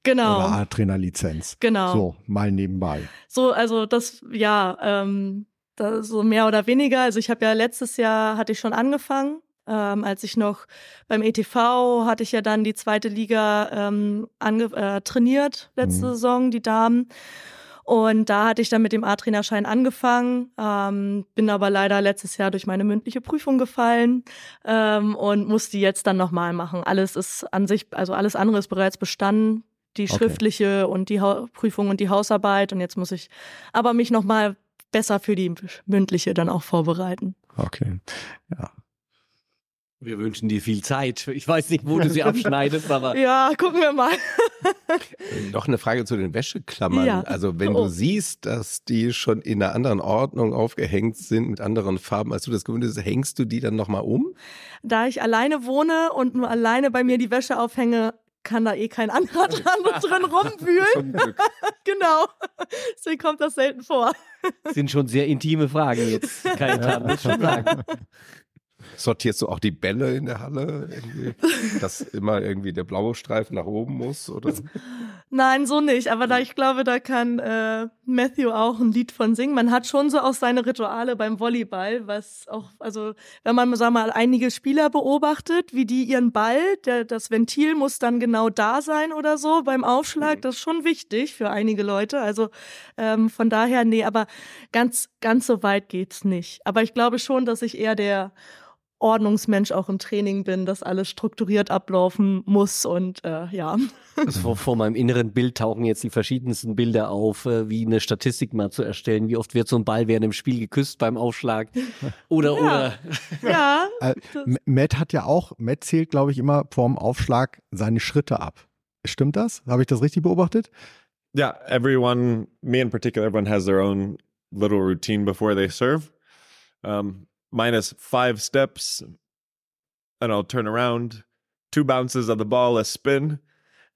Genau. Oder A-Trainer-Lizenz. Genau. So, mal nebenbei. So, also das, ja, ähm, das so mehr oder weniger. Also ich habe ja letztes Jahr hatte ich schon angefangen. Ähm, als ich noch beim ETV hatte ich ja dann die zweite Liga ähm, äh, trainiert letzte mhm. Saison, die Damen. Und da hatte ich dann mit dem A-Trainerschein angefangen, ähm, bin aber leider letztes Jahr durch meine mündliche Prüfung gefallen ähm, und musste jetzt dann nochmal machen. Alles ist an sich, also alles andere ist bereits bestanden, die schriftliche okay. und die ha Prüfung und die Hausarbeit. Und jetzt muss ich aber mich nochmal besser für die mündliche dann auch vorbereiten. Okay, ja. Wir wünschen dir viel Zeit. Ich weiß nicht, wo du sie abschneidest, aber. Ja, gucken wir mal. Noch eine Frage zu den Wäscheklammern. Ja. Also, wenn oh. du siehst, dass die schon in einer anderen Ordnung aufgehängt sind mit anderen Farben, als du das gewöhnt bist, hängst du die dann nochmal um? Da ich alleine wohne und nur alleine bei mir die Wäsche aufhänge, kann da eh kein anderer dran, drin rumwühlen. genau. Deswegen kommt das selten vor. Das sind schon sehr intime Fragen jetzt, kann ich schon sagen. Sortierst du auch die Bälle in der Halle? Irgendwie, dass immer irgendwie der blaue Streifen nach oben muss? Oder? Nein, so nicht. Aber da ich glaube, da kann äh, Matthew auch ein Lied von singen. Man hat schon so auch seine Rituale beim Volleyball, was auch, also wenn man sag mal einige Spieler beobachtet, wie die ihren Ball, der, das Ventil muss dann genau da sein oder so beim Aufschlag. Das ist schon wichtig für einige Leute. Also ähm, von daher, nee, aber ganz, ganz so weit geht's nicht. Aber ich glaube schon, dass ich eher der Ordnungsmensch auch im Training bin, dass alles strukturiert ablaufen muss und äh, ja. Also vor, vor, meinem inneren Bild tauchen jetzt die verschiedensten Bilder auf, äh, wie eine Statistik mal zu erstellen. Wie oft wird so ein Ball während dem Spiel geküsst beim Aufschlag? Oder, ja. oder. Ja. äh, Matt hat ja auch, Matt zählt, glaube ich, immer vorm Aufschlag seine Schritte ab. Stimmt das? Habe ich das richtig beobachtet? Yeah, everyone, me in particular, everyone has their own little routine before they serve. Um, minus five steps, and I'll turn around, two bounces of the ball, a spin.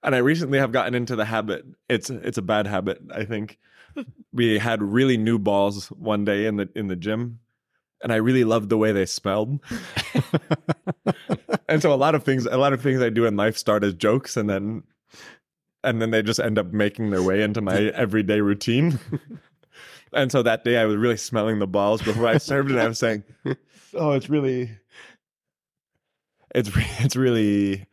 And I recently have gotten into the habit. It's it's a bad habit, I think. we had really new balls one day in the in the gym, and I really loved the way they smelled. and so a lot of things a lot of things I do in life start as jokes and then and then they just end up making their way into my everyday routine. And so that day I was really smelling the balls before I served and I was saying, "Oh, it's really it's it's really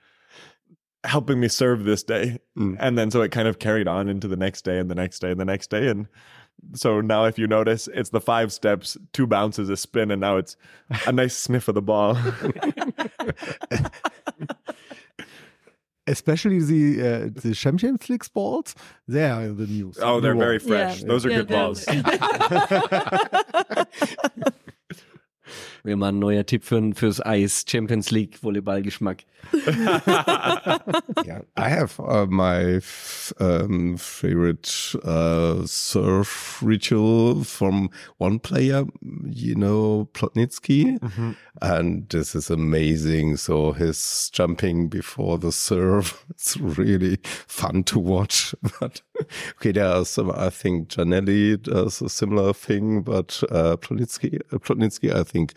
helping me serve this day." Mm. And then so it kind of carried on into the next day and the next day and the next day and so now if you notice it's the five steps, two bounces, a spin and now it's a nice sniff of the ball. especially the uh, the Champions League balls, they are in the news. Oh, they're New very fresh. Yeah. Those are Yeah, good balls. Wäre mal ein neuer Tipp für, fürs Eis. Champions League Volleyballgeschmack. yeah, I have uh, my um, favorite uh, surf ritual from one player, you know, Plotnitsky. And this is amazing. So his jumping before the serve, it's really fun to watch. But okay, there are some, I think Janelli does a similar thing, but uh, Plotnitsky, uh, Plotnitsky, I think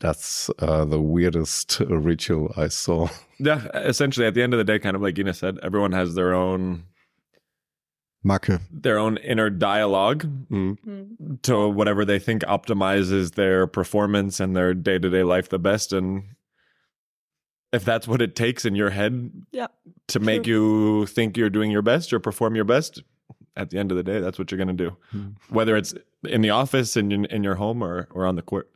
that's uh, the weirdest uh, ritual I saw. Yeah, essentially, at the end of the day, kind of like Ina said, everyone has their own Macke. their own inner dialogue Mm. To whatever they think optimizes their performance and their day to day life the best. And if that's what it takes in your head Yeah. to make you think you're doing your best or perform your best, at the end of the day, that's what you're going to do. Mhm. Whether it's in the office, in, in your home, or, or on the court.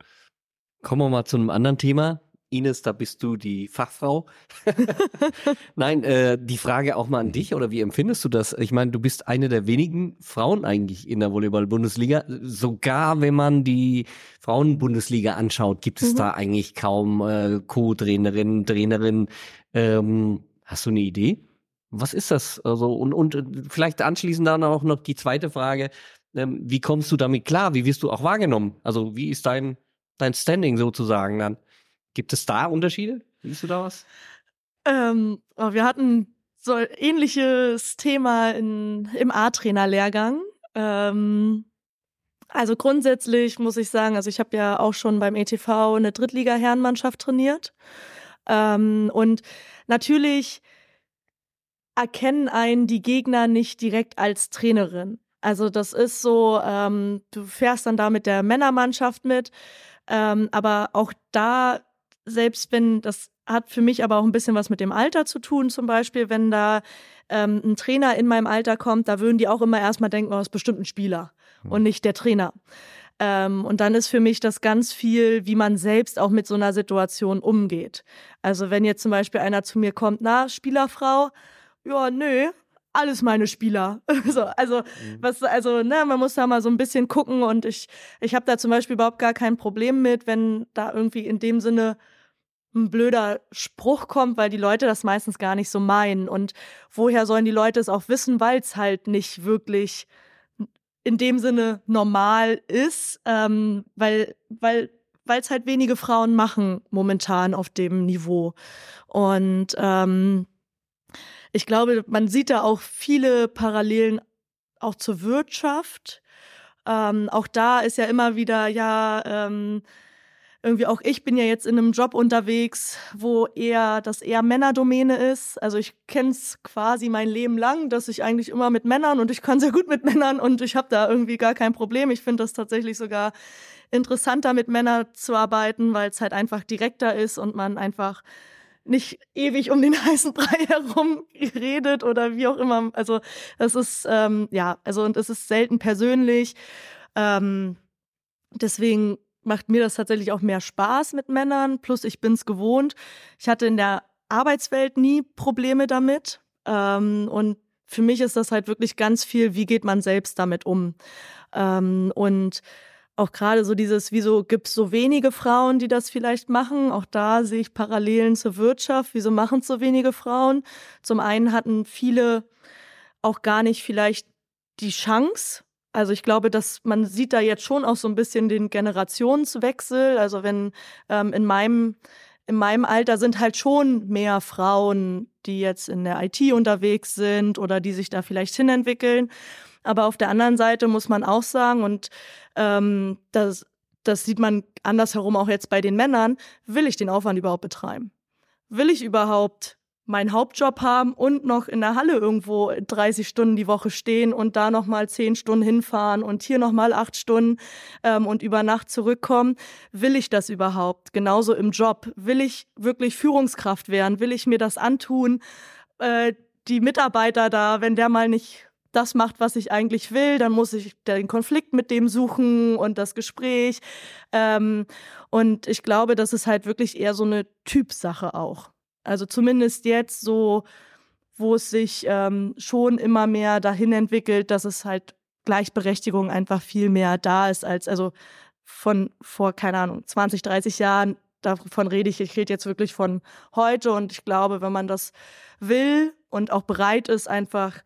Kommen wir mal zu einem anderen Thema. Ines, da bist du die Fachfrau. Nein, äh, die Frage auch mal an dich oder wie empfindest du das? Ich meine, du bist eine der wenigen Frauen eigentlich in der Volleyball-Bundesliga. Sogar wenn man die Frauen-Bundesliga anschaut, gibt es Mhm. da eigentlich kaum äh, Co-Trainerinnen, Trainerinnen. Ähm, hast du eine Idee? Was ist das? Also und, und äh, vielleicht anschließend dann auch noch die zweite Frage. Ähm, wie kommst du damit klar? Wie wirst du auch wahrgenommen? Also wie ist dein, dein Standing sozusagen dann? Gibt es da Unterschiede? Siehst du da was? Ähm, oh, wir hatten so ähnliches Thema in, im A-Trainer-Lehrgang. Ähm, also grundsätzlich muss ich sagen, also ich habe ja auch schon beim ETV eine Drittliga-Herrenmannschaft trainiert. Ähm, und natürlich erkennen einen die Gegner nicht direkt als Trainerin. Also das ist so, ähm, du fährst dann da mit der Männermannschaft mit, ähm, aber auch da, selbst wenn das hat für mich aber auch ein bisschen was mit dem Alter zu tun, zum Beispiel, wenn da ähm, ein Trainer in meinem Alter kommt, da würden die auch immer erstmal denken, oh, ist bestimmt ein Spieler und nicht der Trainer. Ähm, und dann ist für mich das ganz viel, wie man selbst auch mit so einer Situation umgeht. Also wenn jetzt zum Beispiel einer zu mir kommt, na, Spielerfrau, ja, nö, alles meine Spieler. so, also, was, also, ne, man muss da mal so ein bisschen gucken und ich, ich habe da zum Beispiel überhaupt gar kein Problem mit, wenn da irgendwie in dem Sinne ein blöder Spruch kommt, weil die Leute das meistens gar nicht so meinen. Und woher sollen die Leute es auch wissen, weil es halt nicht wirklich in dem Sinne normal ist, ähm, weil, weil, weil es halt wenige Frauen machen momentan auf dem Niveau. Und ähm, ich glaube, man sieht da auch viele Parallelen auch zur Wirtschaft. Ähm, auch da ist ja immer wieder, ja, ähm, irgendwie auch ich bin ja jetzt in einem Job unterwegs, wo eher das eher Männerdomäne ist. Also ich kenne es quasi mein Leben lang, dass ich eigentlich immer mit Männern und ich kann sehr gut mit Männern und ich habe da irgendwie gar kein Problem. Ich finde das tatsächlich sogar interessanter mit Männern zu arbeiten, weil es halt einfach direkter ist und man einfach nicht ewig um den heißen Brei herum redet oder wie auch immer. Also das ist ähm, ja, also und es ist selten persönlich. Ähm, deswegen macht mir das tatsächlich auch mehr Spaß mit Männern. Plus ich bin's gewohnt. Ich hatte in der Arbeitswelt nie Probleme damit. Ähm, und für mich ist das halt wirklich ganz viel, wie geht man selbst damit um. Ähm, und auch gerade so dieses, wieso gibt es so wenige Frauen, die das vielleicht machen? Auch da sehe ich Parallelen zur Wirtschaft. Wieso machen so wenige Frauen? Zum einen hatten viele auch gar nicht vielleicht die Chance. Also ich glaube, dass man sieht da jetzt schon auch so ein bisschen den Generationswechsel. Also wenn ähm, in meinem in meinem Alter sind halt schon mehr Frauen, die jetzt in der IT unterwegs sind oder die sich da vielleicht hinentwickeln. Aber auf der anderen Seite muss man auch sagen, und ähm, das, das sieht man andersherum auch jetzt bei den Männern, will ich den Aufwand überhaupt betreiben? Will ich überhaupt meinen Hauptjob haben und noch in der Halle irgendwo 30 Stunden die Woche stehen und da nochmal 10 Stunden hinfahren und hier nochmal 8 Stunden ähm, und über Nacht zurückkommen? Will ich das überhaupt? Genauso im Job. Will ich wirklich Führungskraft werden? Will ich mir das antun? Äh, die Mitarbeiter da, wenn der mal nicht das macht, was ich eigentlich will, dann muss ich den Konflikt mit dem suchen und das Gespräch. Ähm, und ich glaube, das ist halt wirklich eher so eine Typsache auch. Also zumindest jetzt so wo es sich ähm, schon immer mehr dahin entwickelt, dass es halt Gleichberechtigung einfach viel mehr da ist als also von vor, keine Ahnung, 20, 30 Jahren. Davon rede ich. Ich rede jetzt wirklich von heute und ich glaube, wenn man das will und auch bereit ist, einfach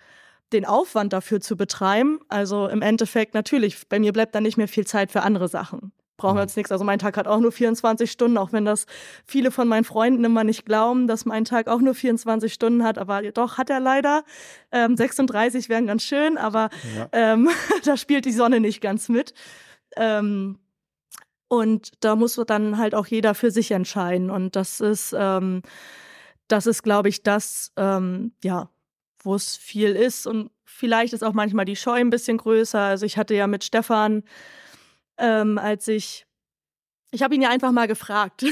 den Aufwand dafür zu betreiben, also im Endeffekt natürlich, bei mir bleibt dann nicht mehr viel Zeit für andere Sachen brauchen wir mhm. jetzt nichts. Also mein Tag hat auch nur 24 Stunden, auch wenn das viele von meinen Freunden immer nicht glauben, dass mein Tag auch nur 24 Stunden hat. Aber doch hat er leider. Ähm, 36 wären ganz schön, aber ja. ähm, da spielt die Sonne nicht ganz mit. Ähm, und da muss dann halt auch jeder für sich entscheiden. Und das ist, ähm, das ist, glaube ich, das, ähm, ja, wo es viel ist. Und vielleicht ist auch manchmal die Scheu ein bisschen größer. Also ich hatte ja mit Stefan ähm, als ich ich habe ihn ja einfach mal gefragt,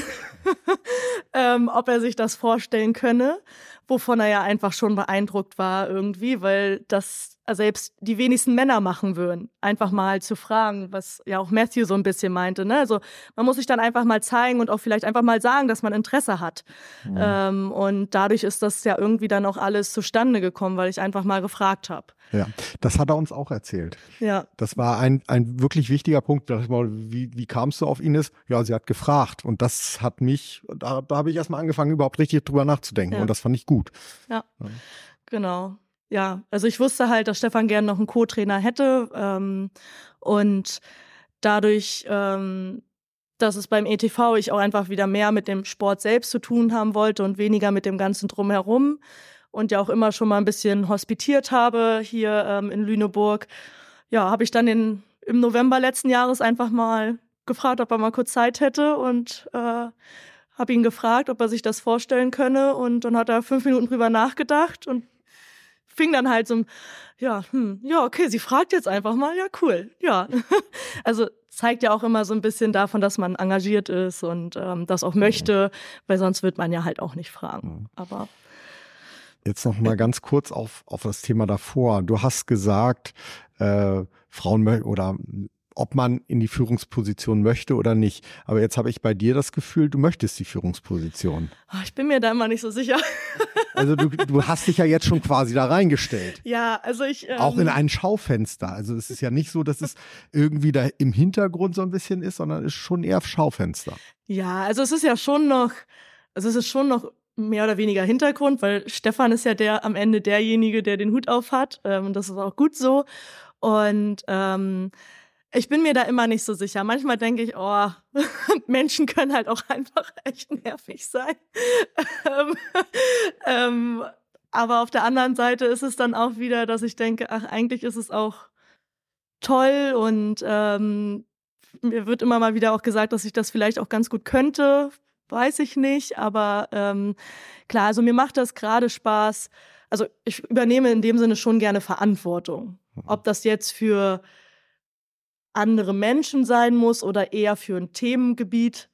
ähm, ob er sich das vorstellen könne, wovon er ja einfach schon beeindruckt war irgendwie, weil das selbst die wenigsten Männer machen würden. Einfach mal zu fragen, was ja auch Matthew so ein bisschen meinte. Ne? Also man muss sich dann einfach mal zeigen und auch vielleicht einfach mal sagen, dass man Interesse hat. Mhm. Ähm, und dadurch ist das ja irgendwie dann auch alles zustande gekommen, weil ich einfach mal gefragt habe. Ja, das hat er uns auch erzählt. Ja. Das war ein, ein wirklich wichtiger Punkt. Da ich mal, wie, wie kamst du auf Ines? Ja, sie hat gefragt. Und das hat mich, da, da habe ich erstmal angefangen, überhaupt richtig drüber nachzudenken. Ja. Und das fand ich gut. Ja. ja. Genau ja, also ich wusste halt, dass Stefan gern noch einen Co-Trainer hätte ähm, und dadurch, ähm, dass es beim ETV ich auch einfach wieder mehr mit dem Sport selbst zu tun haben wollte und weniger mit dem ganzen drumherum und ja auch immer schon mal ein bisschen hospitiert habe hier ähm, in Lüneburg, ja, habe ich dann in, im November letzten Jahres einfach mal gefragt, ob er mal kurz Zeit hätte und äh, habe ihn gefragt, ob er sich das vorstellen könne und dann hat er fünf Minuten drüber nachgedacht und fing dann halt so, ja, hm, ja, okay, sie fragt jetzt einfach mal, ja, cool, ja. also zeigt ja auch immer so ein bisschen davon, dass man engagiert ist und ähm, das auch möchte, weil sonst wird man ja halt auch nicht fragen. Mhm. Aber Jetzt noch mal ganz kurz auf, auf das Thema davor. Du hast gesagt, äh, Frauen oder ob man in die Führungsposition möchte oder nicht. Aber jetzt habe ich bei dir das Gefühl, du möchtest die Führungsposition. Ah, ich bin mir da immer nicht so sicher. Also du, du hast dich ja jetzt schon quasi da reingestellt. Ja, also ich. Ähm, Auch in ein Schaufenster. Also es ist ja nicht so, dass es irgendwie da im Hintergrund so ein bisschen ist, sondern es ist schon eher Schaufenster. Ja, also es ist ja schon noch, also es ist schon noch mehr oder weniger Hintergrund, weil Stefan ist ja der am Ende derjenige, der den Hut auf hat. Ähm, und das ist auch gut so. Und ähm, ich bin mir da immer nicht so sicher. Manchmal denke ich, oh, Menschen können halt auch einfach echt nervig sein. ähm, ähm, aber auf der anderen Seite ist es dann auch wieder, dass ich denke, ach, eigentlich ist es auch toll und ähm, mir wird immer mal wieder auch gesagt, dass ich das vielleicht auch ganz gut könnte. Weiß ich nicht, aber ähm, klar, also mir macht das gerade Spaß. Also ich übernehme in dem Sinne schon gerne Verantwortung. Mhm. Ob das jetzt für andere Menschen sein muss oder eher für ein Themengebiet,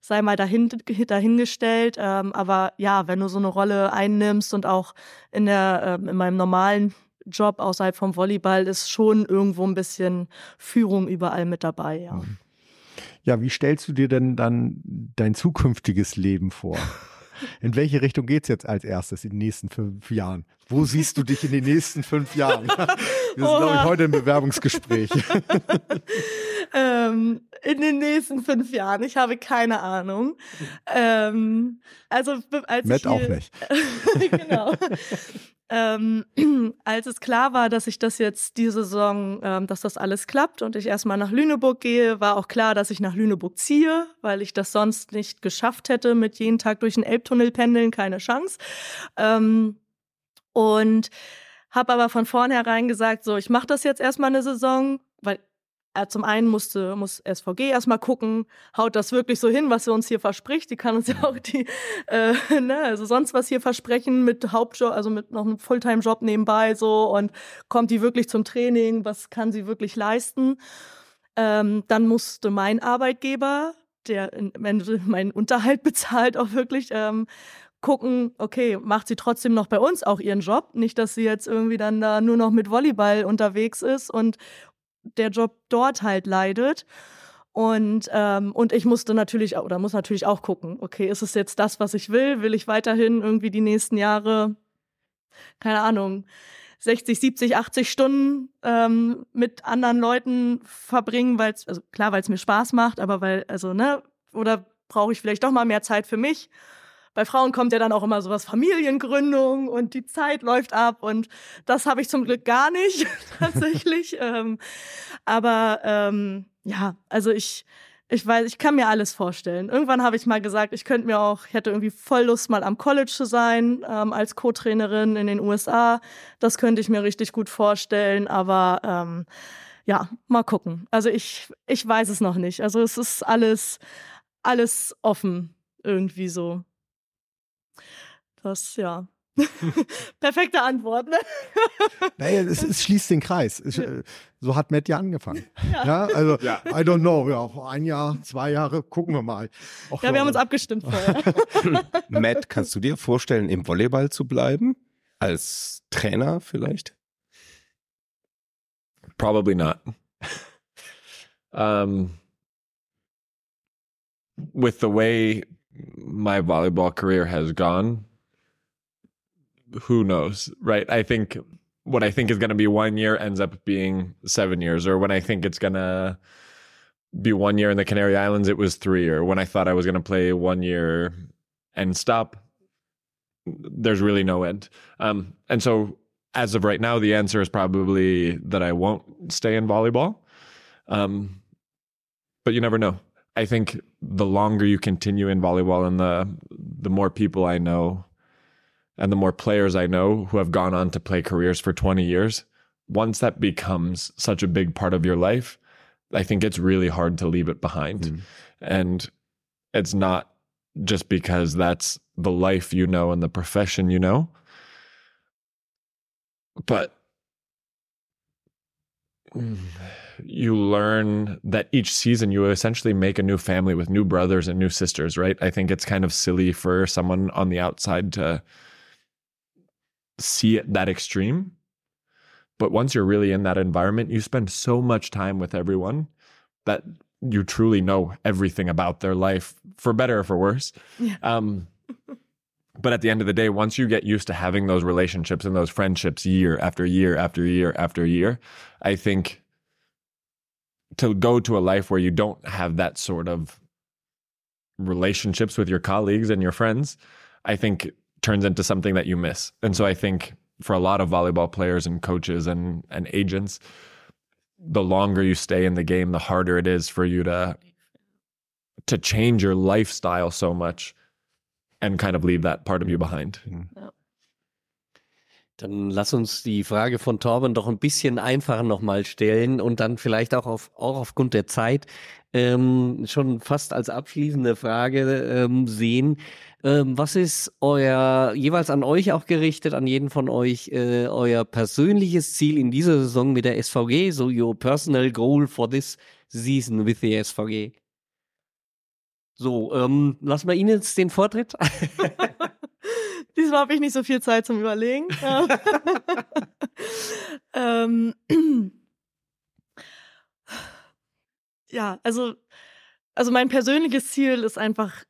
sei mal dahin, dahingestellt. Ähm, aber ja, wenn du so eine Rolle einnimmst und auch in, der, ähm, in meinem normalen Job außerhalb vom Volleyball ist schon irgendwo ein bisschen Führung überall mit dabei, ja. Ja, wie stellst du dir denn dann dein zukünftiges Leben vor? In welche Richtung geht es jetzt als erstes in den nächsten fünf Jahren? Wo siehst du dich in den nächsten fünf Jahren? Wir sind, glaube ich, heute im Bewerbungsgespräch. ähm, in den nächsten fünf Jahren. Ich habe keine Ahnung. Ähm, also als Matt auch nicht. genau. Ähm, als es klar war, dass ich das jetzt diese Saison, ähm, dass das alles klappt und ich erstmal nach Lüneburg gehe, war auch klar, dass ich nach Lüneburg ziehe, weil ich das sonst nicht geschafft hätte mit jeden Tag durch den Elbtunnel pendeln, keine Chance. Ähm, und habe aber von vornherein gesagt, so, ich mache das jetzt erstmal eine Saison, weil zum einen musste, muss SVG erstmal gucken, haut das wirklich so hin, was sie uns hier verspricht. Die kann uns ja auch die, äh, ne, also sonst was hier versprechen mit Hauptjob, also mit noch einem Fulltime-Job nebenbei so und kommt die wirklich zum Training, was kann sie wirklich leisten. Ähm, dann musste mein Arbeitgeber, der meinen Unterhalt bezahlt, auch wirklich ähm, gucken, okay, macht sie trotzdem noch bei uns auch ihren Job? Nicht, dass sie jetzt irgendwie dann da nur noch mit Volleyball unterwegs ist und der Job dort halt leidet. Und, ähm, und ich musste natürlich, oder muss natürlich auch gucken, okay, ist es jetzt das, was ich will? Will ich weiterhin irgendwie die nächsten Jahre keine Ahnung, 60, 70, 80 Stunden ähm, mit anderen Leuten verbringen, weil es, also klar, weil es mir Spaß macht, aber weil, also, ne, oder brauche ich vielleicht doch mal mehr Zeit für mich? Bei Frauen kommt ja dann auch immer sowas Familiengründung und die Zeit läuft ab und das habe ich zum Glück gar nicht tatsächlich. ähm, aber ähm, ja, also ich, ich weiß, ich kann mir alles vorstellen. Irgendwann habe ich mal gesagt, ich könnte mir auch, ich hätte irgendwie voll Lust, mal am College zu sein, ähm, als Co-Trainerin in den USA. Das könnte ich mir richtig gut vorstellen, aber ähm, ja, mal gucken. Also ich, ich weiß es noch nicht. Also es ist alles, alles offen irgendwie so. Das, ja. Perfekte Antwort, ne? Naja, es, es schließt den Kreis. Es, Ja. äh, So hat Matt ja angefangen. Ja. Ja, also, Ja. I don't know. Ja, ein Jahr, zwei Jahre, gucken wir mal. Ach, Ja, wir haben uns abgestimmt vorher. Matt, kannst du dir vorstellen, im Volleyball zu bleiben? Als Trainer vielleicht? Probably not. um, with the way my volleyball career has gone, who knows, right? I think what I think is going to be one year ends up being seven years, or when I think it's going to be one year in the Canary Islands, it was three, or when I thought I was going to play one year and stop, there's really no end. Um, and so as of right now, the answer is probably that I won't stay in volleyball. Um, but you never know. I think the longer you continue in volleyball and the the more people I know and the more players I know who have gone on to play careers for 20 years, once that becomes such a big part of your life, I think it's really hard to leave it behind. Mm. And it's not just because that's the life you know and the profession you know, but you learn that each season you essentially make a new family with new brothers and new sisters, right? I think it's kind of silly for someone on the outside to see it that extreme. But once you're really in that environment, you spend so much time with everyone that you truly know everything about their life, for better or for worse. Yeah. Um, but at the end of the day, once you get used to having those relationships and those friendships year after year after year after year, I think to go to a life where you don't have that sort of relationships with your colleagues and your friends, I think turns into something that you miss. And so I think for a lot of volleyball players and coaches and and agents, the longer you stay in the game, the harder it is for you to to change your lifestyle so much and kind of leave that part of you behind. Dann lass uns die Frage von Torben doch ein bisschen einfacher nochmal stellen und dann vielleicht auch, auf, auch aufgrund der Zeit ähm, schon fast als abschließende Frage ähm, sehen. Ähm, was ist euer, jeweils an euch auch gerichtet, an jeden von euch, äh, euer persönliches Ziel in dieser Saison mit der SVG? So your personal goal for this season with the SVG? So, ähm, lassen wir Ihnen jetzt den Vortritt. Diesmal habe ich nicht so viel Zeit zum Überlegen. ähm, ja, also, also mein persönliches Ziel ist einfach,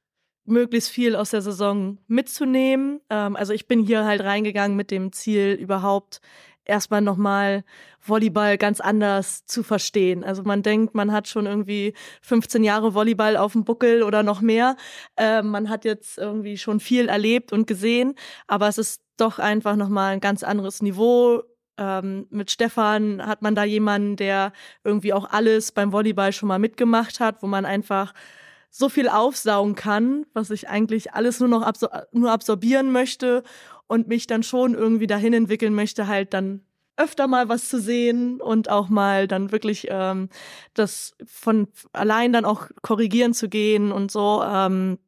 möglichst viel aus der Saison mitzunehmen. Ähm, also ich bin hier halt reingegangen mit dem Ziel, überhaupt erstmal nochmal Volleyball ganz anders zu verstehen. Also man denkt, man hat schon irgendwie 15 Jahre Volleyball auf dem Buckel oder noch mehr. Ähm, man hat jetzt irgendwie schon viel erlebt und gesehen, aber es ist doch einfach nochmal ein ganz anderes Niveau. Ähm, mit Stefan hat man da jemanden, der irgendwie auch alles beim Volleyball schon mal mitgemacht hat, wo man einfach so viel aufsaugen kann, was ich eigentlich alles nur noch absor nur absorbieren möchte und mich dann schon irgendwie dahin entwickeln möchte, halt dann öfter mal was zu sehen und auch mal dann wirklich ähm, das von allein dann auch korrigieren zu gehen und so. Ähm,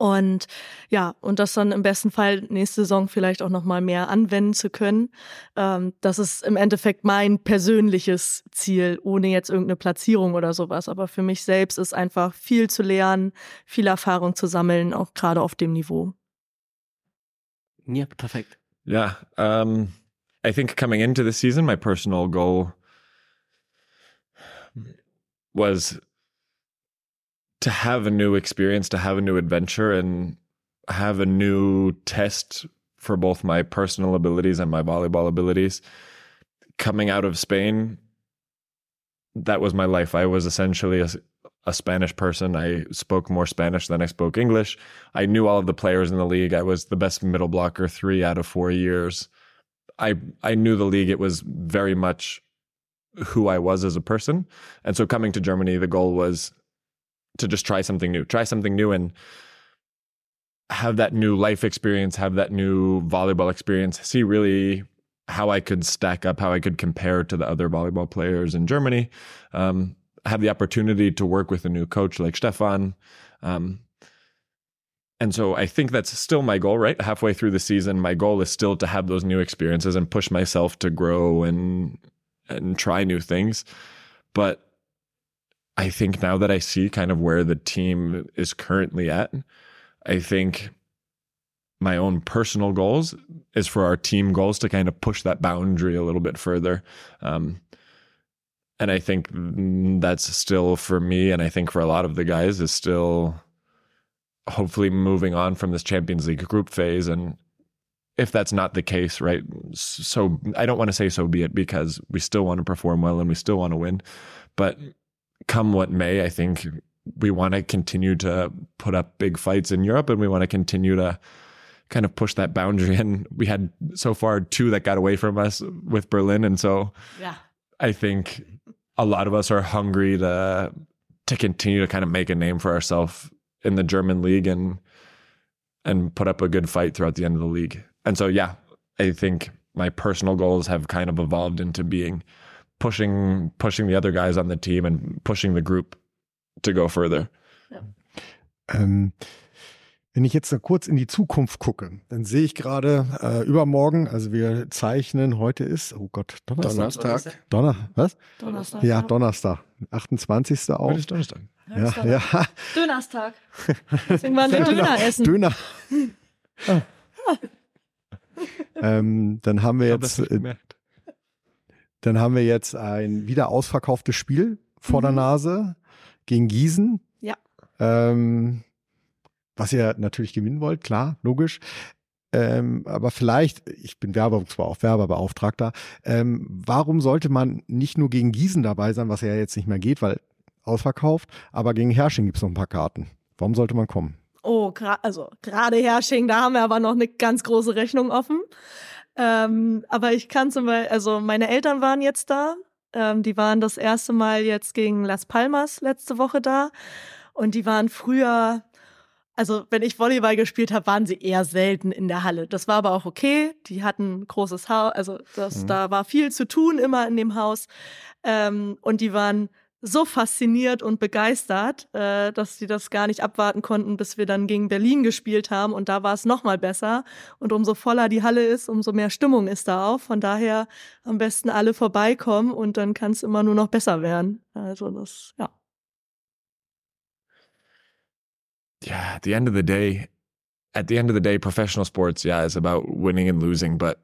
und ja, und das dann im besten Fall nächste Saison vielleicht auch noch mal mehr anwenden zu können. Ähm, das ist im Endeffekt mein persönliches Ziel, ohne jetzt irgendeine Platzierung oder sowas. Aber für mich selbst ist einfach viel zu lernen, viel Erfahrung zu sammeln, auch gerade auf dem Niveau. Ja, perfect. Yeah. Um, I think coming into the season, my personal goal was to have a new experience, to have a new adventure, and have a new test for both my personal abilities and my volleyball abilities. Coming out of Spain, that was my life. I was essentially a, a Spanish person. I spoke more Spanish than I spoke English. I knew all of the players in the league. I was the best middle blocker three out of four years. I I knew the league. It was very much who I was as a person. And so coming to Germany, the goal was to just try something new, try something new and have that new life experience, have that new volleyball experience, see really how I could stack up, how I could compare to the other volleyball players in Germany. Um, have the opportunity to work with a new coach like Stefan. Um, and so I think that's still my goal, right? Halfway through the season, my goal is still to have those new experiences and push myself to grow and and try new things. But I think now that I see kind of where the team is currently at, I think my own personal goals is for our team goals to kind of push that boundary a little bit further. Um, and I think mm, that's still for me, and I think for a lot of the guys, is still hopefully moving on from this Champions League group phase. And if that's not the case, right? So I don't want to say so be it because we still want to perform well and we still want to win. But come what may, I think we want to continue to put up big fights in Europe and we want to continue to kind of push that boundary. And we had so far two that got away from us with Berlin. And so Yeah. I think a lot of us are hungry to to continue to kind of make a name for ourselves in the German league and and put up a good fight throughout the end of the league. And so yeah, I think my personal goals have kind of evolved into being pushing pushing the other guys on the team and pushing the group to go further. Ähm, wenn ich jetzt noch kurz in die Zukunft gucke, dann sehe ich gerade äh, übermorgen, also wir zeichnen, heute ist, oh Gott, Donnerstag. Donnerstag. Donner, was? Donnerstag. Ja, Donnerstag, 28. auch. Heute ist Donnerstag. Ja, ja. Dönerstag. Deswegen waren wir Döner essen. Döner. ähm, dann haben wir Ich hab das jetzt, äh, gemerkt. dann haben wir jetzt ein wieder ausverkauftes Spiel vor der Mhm. Nase gegen Gießen. Ja. Ähm, was ihr natürlich gewinnen wollt, klar, logisch. Ähm, aber vielleicht, ich bin Werber, zwar auch Werberbeauftragter, ähm, warum sollte man nicht nur gegen Gießen dabei sein, was ja jetzt nicht mehr geht, weil ausverkauft, aber gegen Hersching gibt es noch ein paar Karten. Warum sollte man kommen? Oh, also gerade Hersching, da haben wir aber noch eine ganz große Rechnung offen. Ähm, aber ich kann zum Beispiel, also meine Eltern waren jetzt da. Ähm, die waren das erste Mal jetzt gegen Las Palmas letzte Woche da. Und die waren früher, also wenn ich Volleyball gespielt habe, waren sie eher selten in der Halle. Das war aber auch okay. Die hatten ein großes Haus, also das, Mhm. da war viel zu tun immer in dem Haus. Ähm, und die waren so fasziniert und begeistert, äh, dass sie das gar nicht abwarten konnten, bis wir dann gegen Berlin gespielt haben. Und da war es noch mal besser. Und umso voller die Halle ist, umso mehr Stimmung ist da auch. Von daher am besten alle vorbeikommen und dann kann es immer nur noch besser werden. Also das, ja. Yeah, at the end of the day, at the end of the day, professional sports, yeah, is about winning and losing. But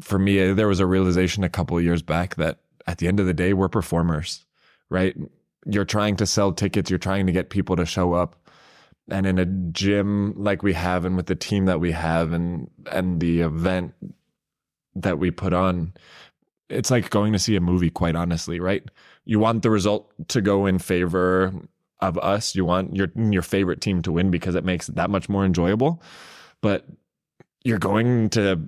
for me, eh, there was a realization a couple of years back that at the end of the day, we're performers, right? You're trying to sell tickets, you're trying to get people to show up. And in a gym like we have, and with the team that we have, and and the event that we put on, it's like going to see a movie. Quite honestly, right? You want the result to go in favor of us. You want your your favorite team to win because it makes it that much more enjoyable. But you're going to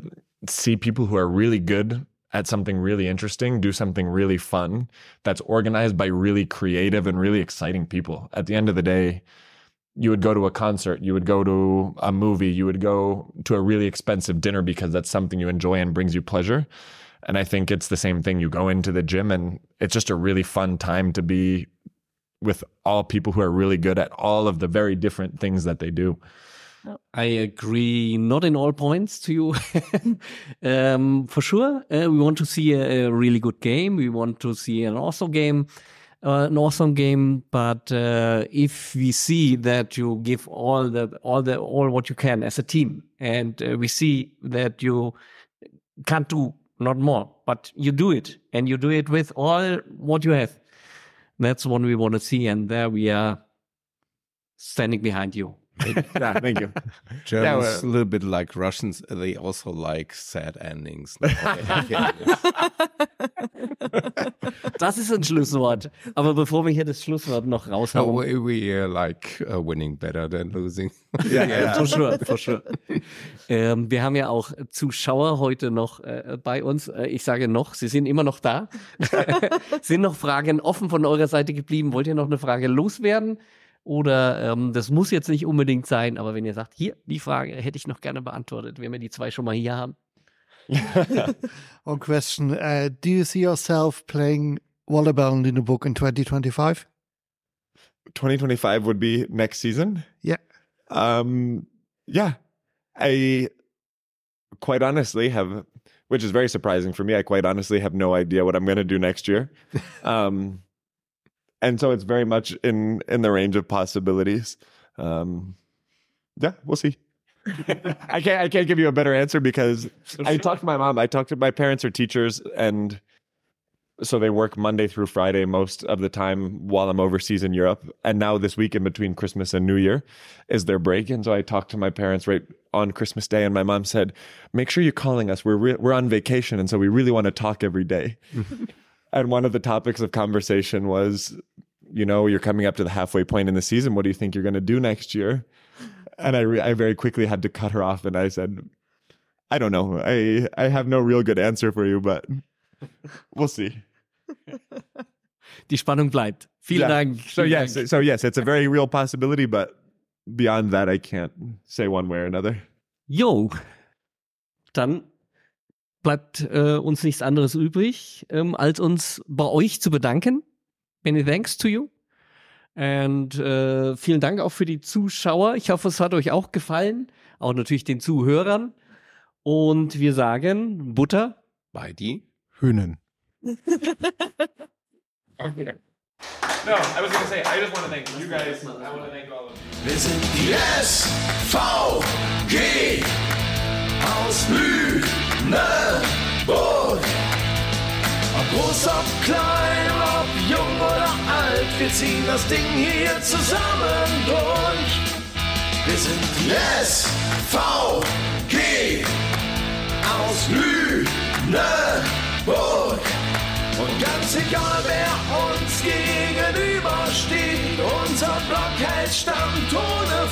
see people who are really good at something really interesting do something really fun that's organized by really creative and really exciting people. At the end of the day, you would go to a concert, you would go to a movie, you would go to a really expensive dinner because that's something you enjoy and brings you pleasure. And I think it's the same thing. You go into the gym and it's just a really fun time to be with all people who are really good at all of the very different things that they do. I agree, not in all points to you. um, for sure, uh, we want to see a, a really good game. We want to see an awesome game, uh, an awesome game. But uh, if we see that you give all the all the all what you can as a team, and uh, we see that you can't do not more, but you do it, and you do it with all what you have. That's what we want to see, and there we are standing behind you. yeah, thank you. Germans, well- a little bit like Russians, they also like sad endings. Das ist ein Schlusswort. Aber bevor wir hier das Schlusswort noch so raushauen. we, we uh, like uh, winning better than losing. Ja, ja, for sure, for sure. Ähm, wir haben ja auch Zuschauer heute noch äh, bei uns. Äh, ich sage noch, sie sind immer noch da. sind noch Fragen offen von eurer Seite geblieben? Wollt ihr noch eine Frage loswerden? Oder ähm, das muss jetzt nicht unbedingt sein, aber wenn ihr sagt, hier, die Frage hätte ich noch gerne beantwortet, wenn wir die zwei schon mal hier haben. One question: uh, Do you see yourself playing volleyball in the book in 2025? 2025 would be next season. Yeah. Um, yeah. I quite honestly have, which is very surprising for me. I quite honestly have no idea what I'm going to do next year. um, and so it's very much in in the range of possibilities. Um, yeah, we'll see. I can't I can't give you a better answer because I talked to my mom. I talked to my parents are teachers and so they work Monday through Friday most of the time while I'm overseas in Europe. And now this week in between Christmas and New Year is their break. And so I talked to my parents right on Christmas Day, and my mom said, "Make sure you're calling us. We're re- we're on vacation, and so we really want to talk every day." and one of the topics of conversation was, you know, you're coming up to the halfway point in the season. What do you think you're going to do next year? And I re- I very quickly had to cut her off, and I said, "I don't know. I I have no real good answer for you, but we'll see." Die Spannung bleibt. Vielen Yeah. Dank. So vielen yes, Dank. so yes, it's a very real possibility, but beyond that, I can't say one way or another. Jo, dann bleibt äh, uns nichts anderes übrig, ähm, als uns bei euch zu bedanken. Many thanks to you. Und äh, vielen Dank auch für die Zuschauer. Ich hoffe, es hat euch auch gefallen. Auch natürlich den Zuhörern. Und wir sagen Butter. Bei die? Hühnen. No, I was gonna say I just want to thank you guys. I want to thank all of you. Wir sind die SVG aus Lüneburg. Ob groß, ob klein, ob jung oder alt, wir ziehen das Ding hier zusammen durch. Wir sind SVG aus Lüneburg. Und ganz egal, wer uns gegenübersteht, unser Block hält stand ohne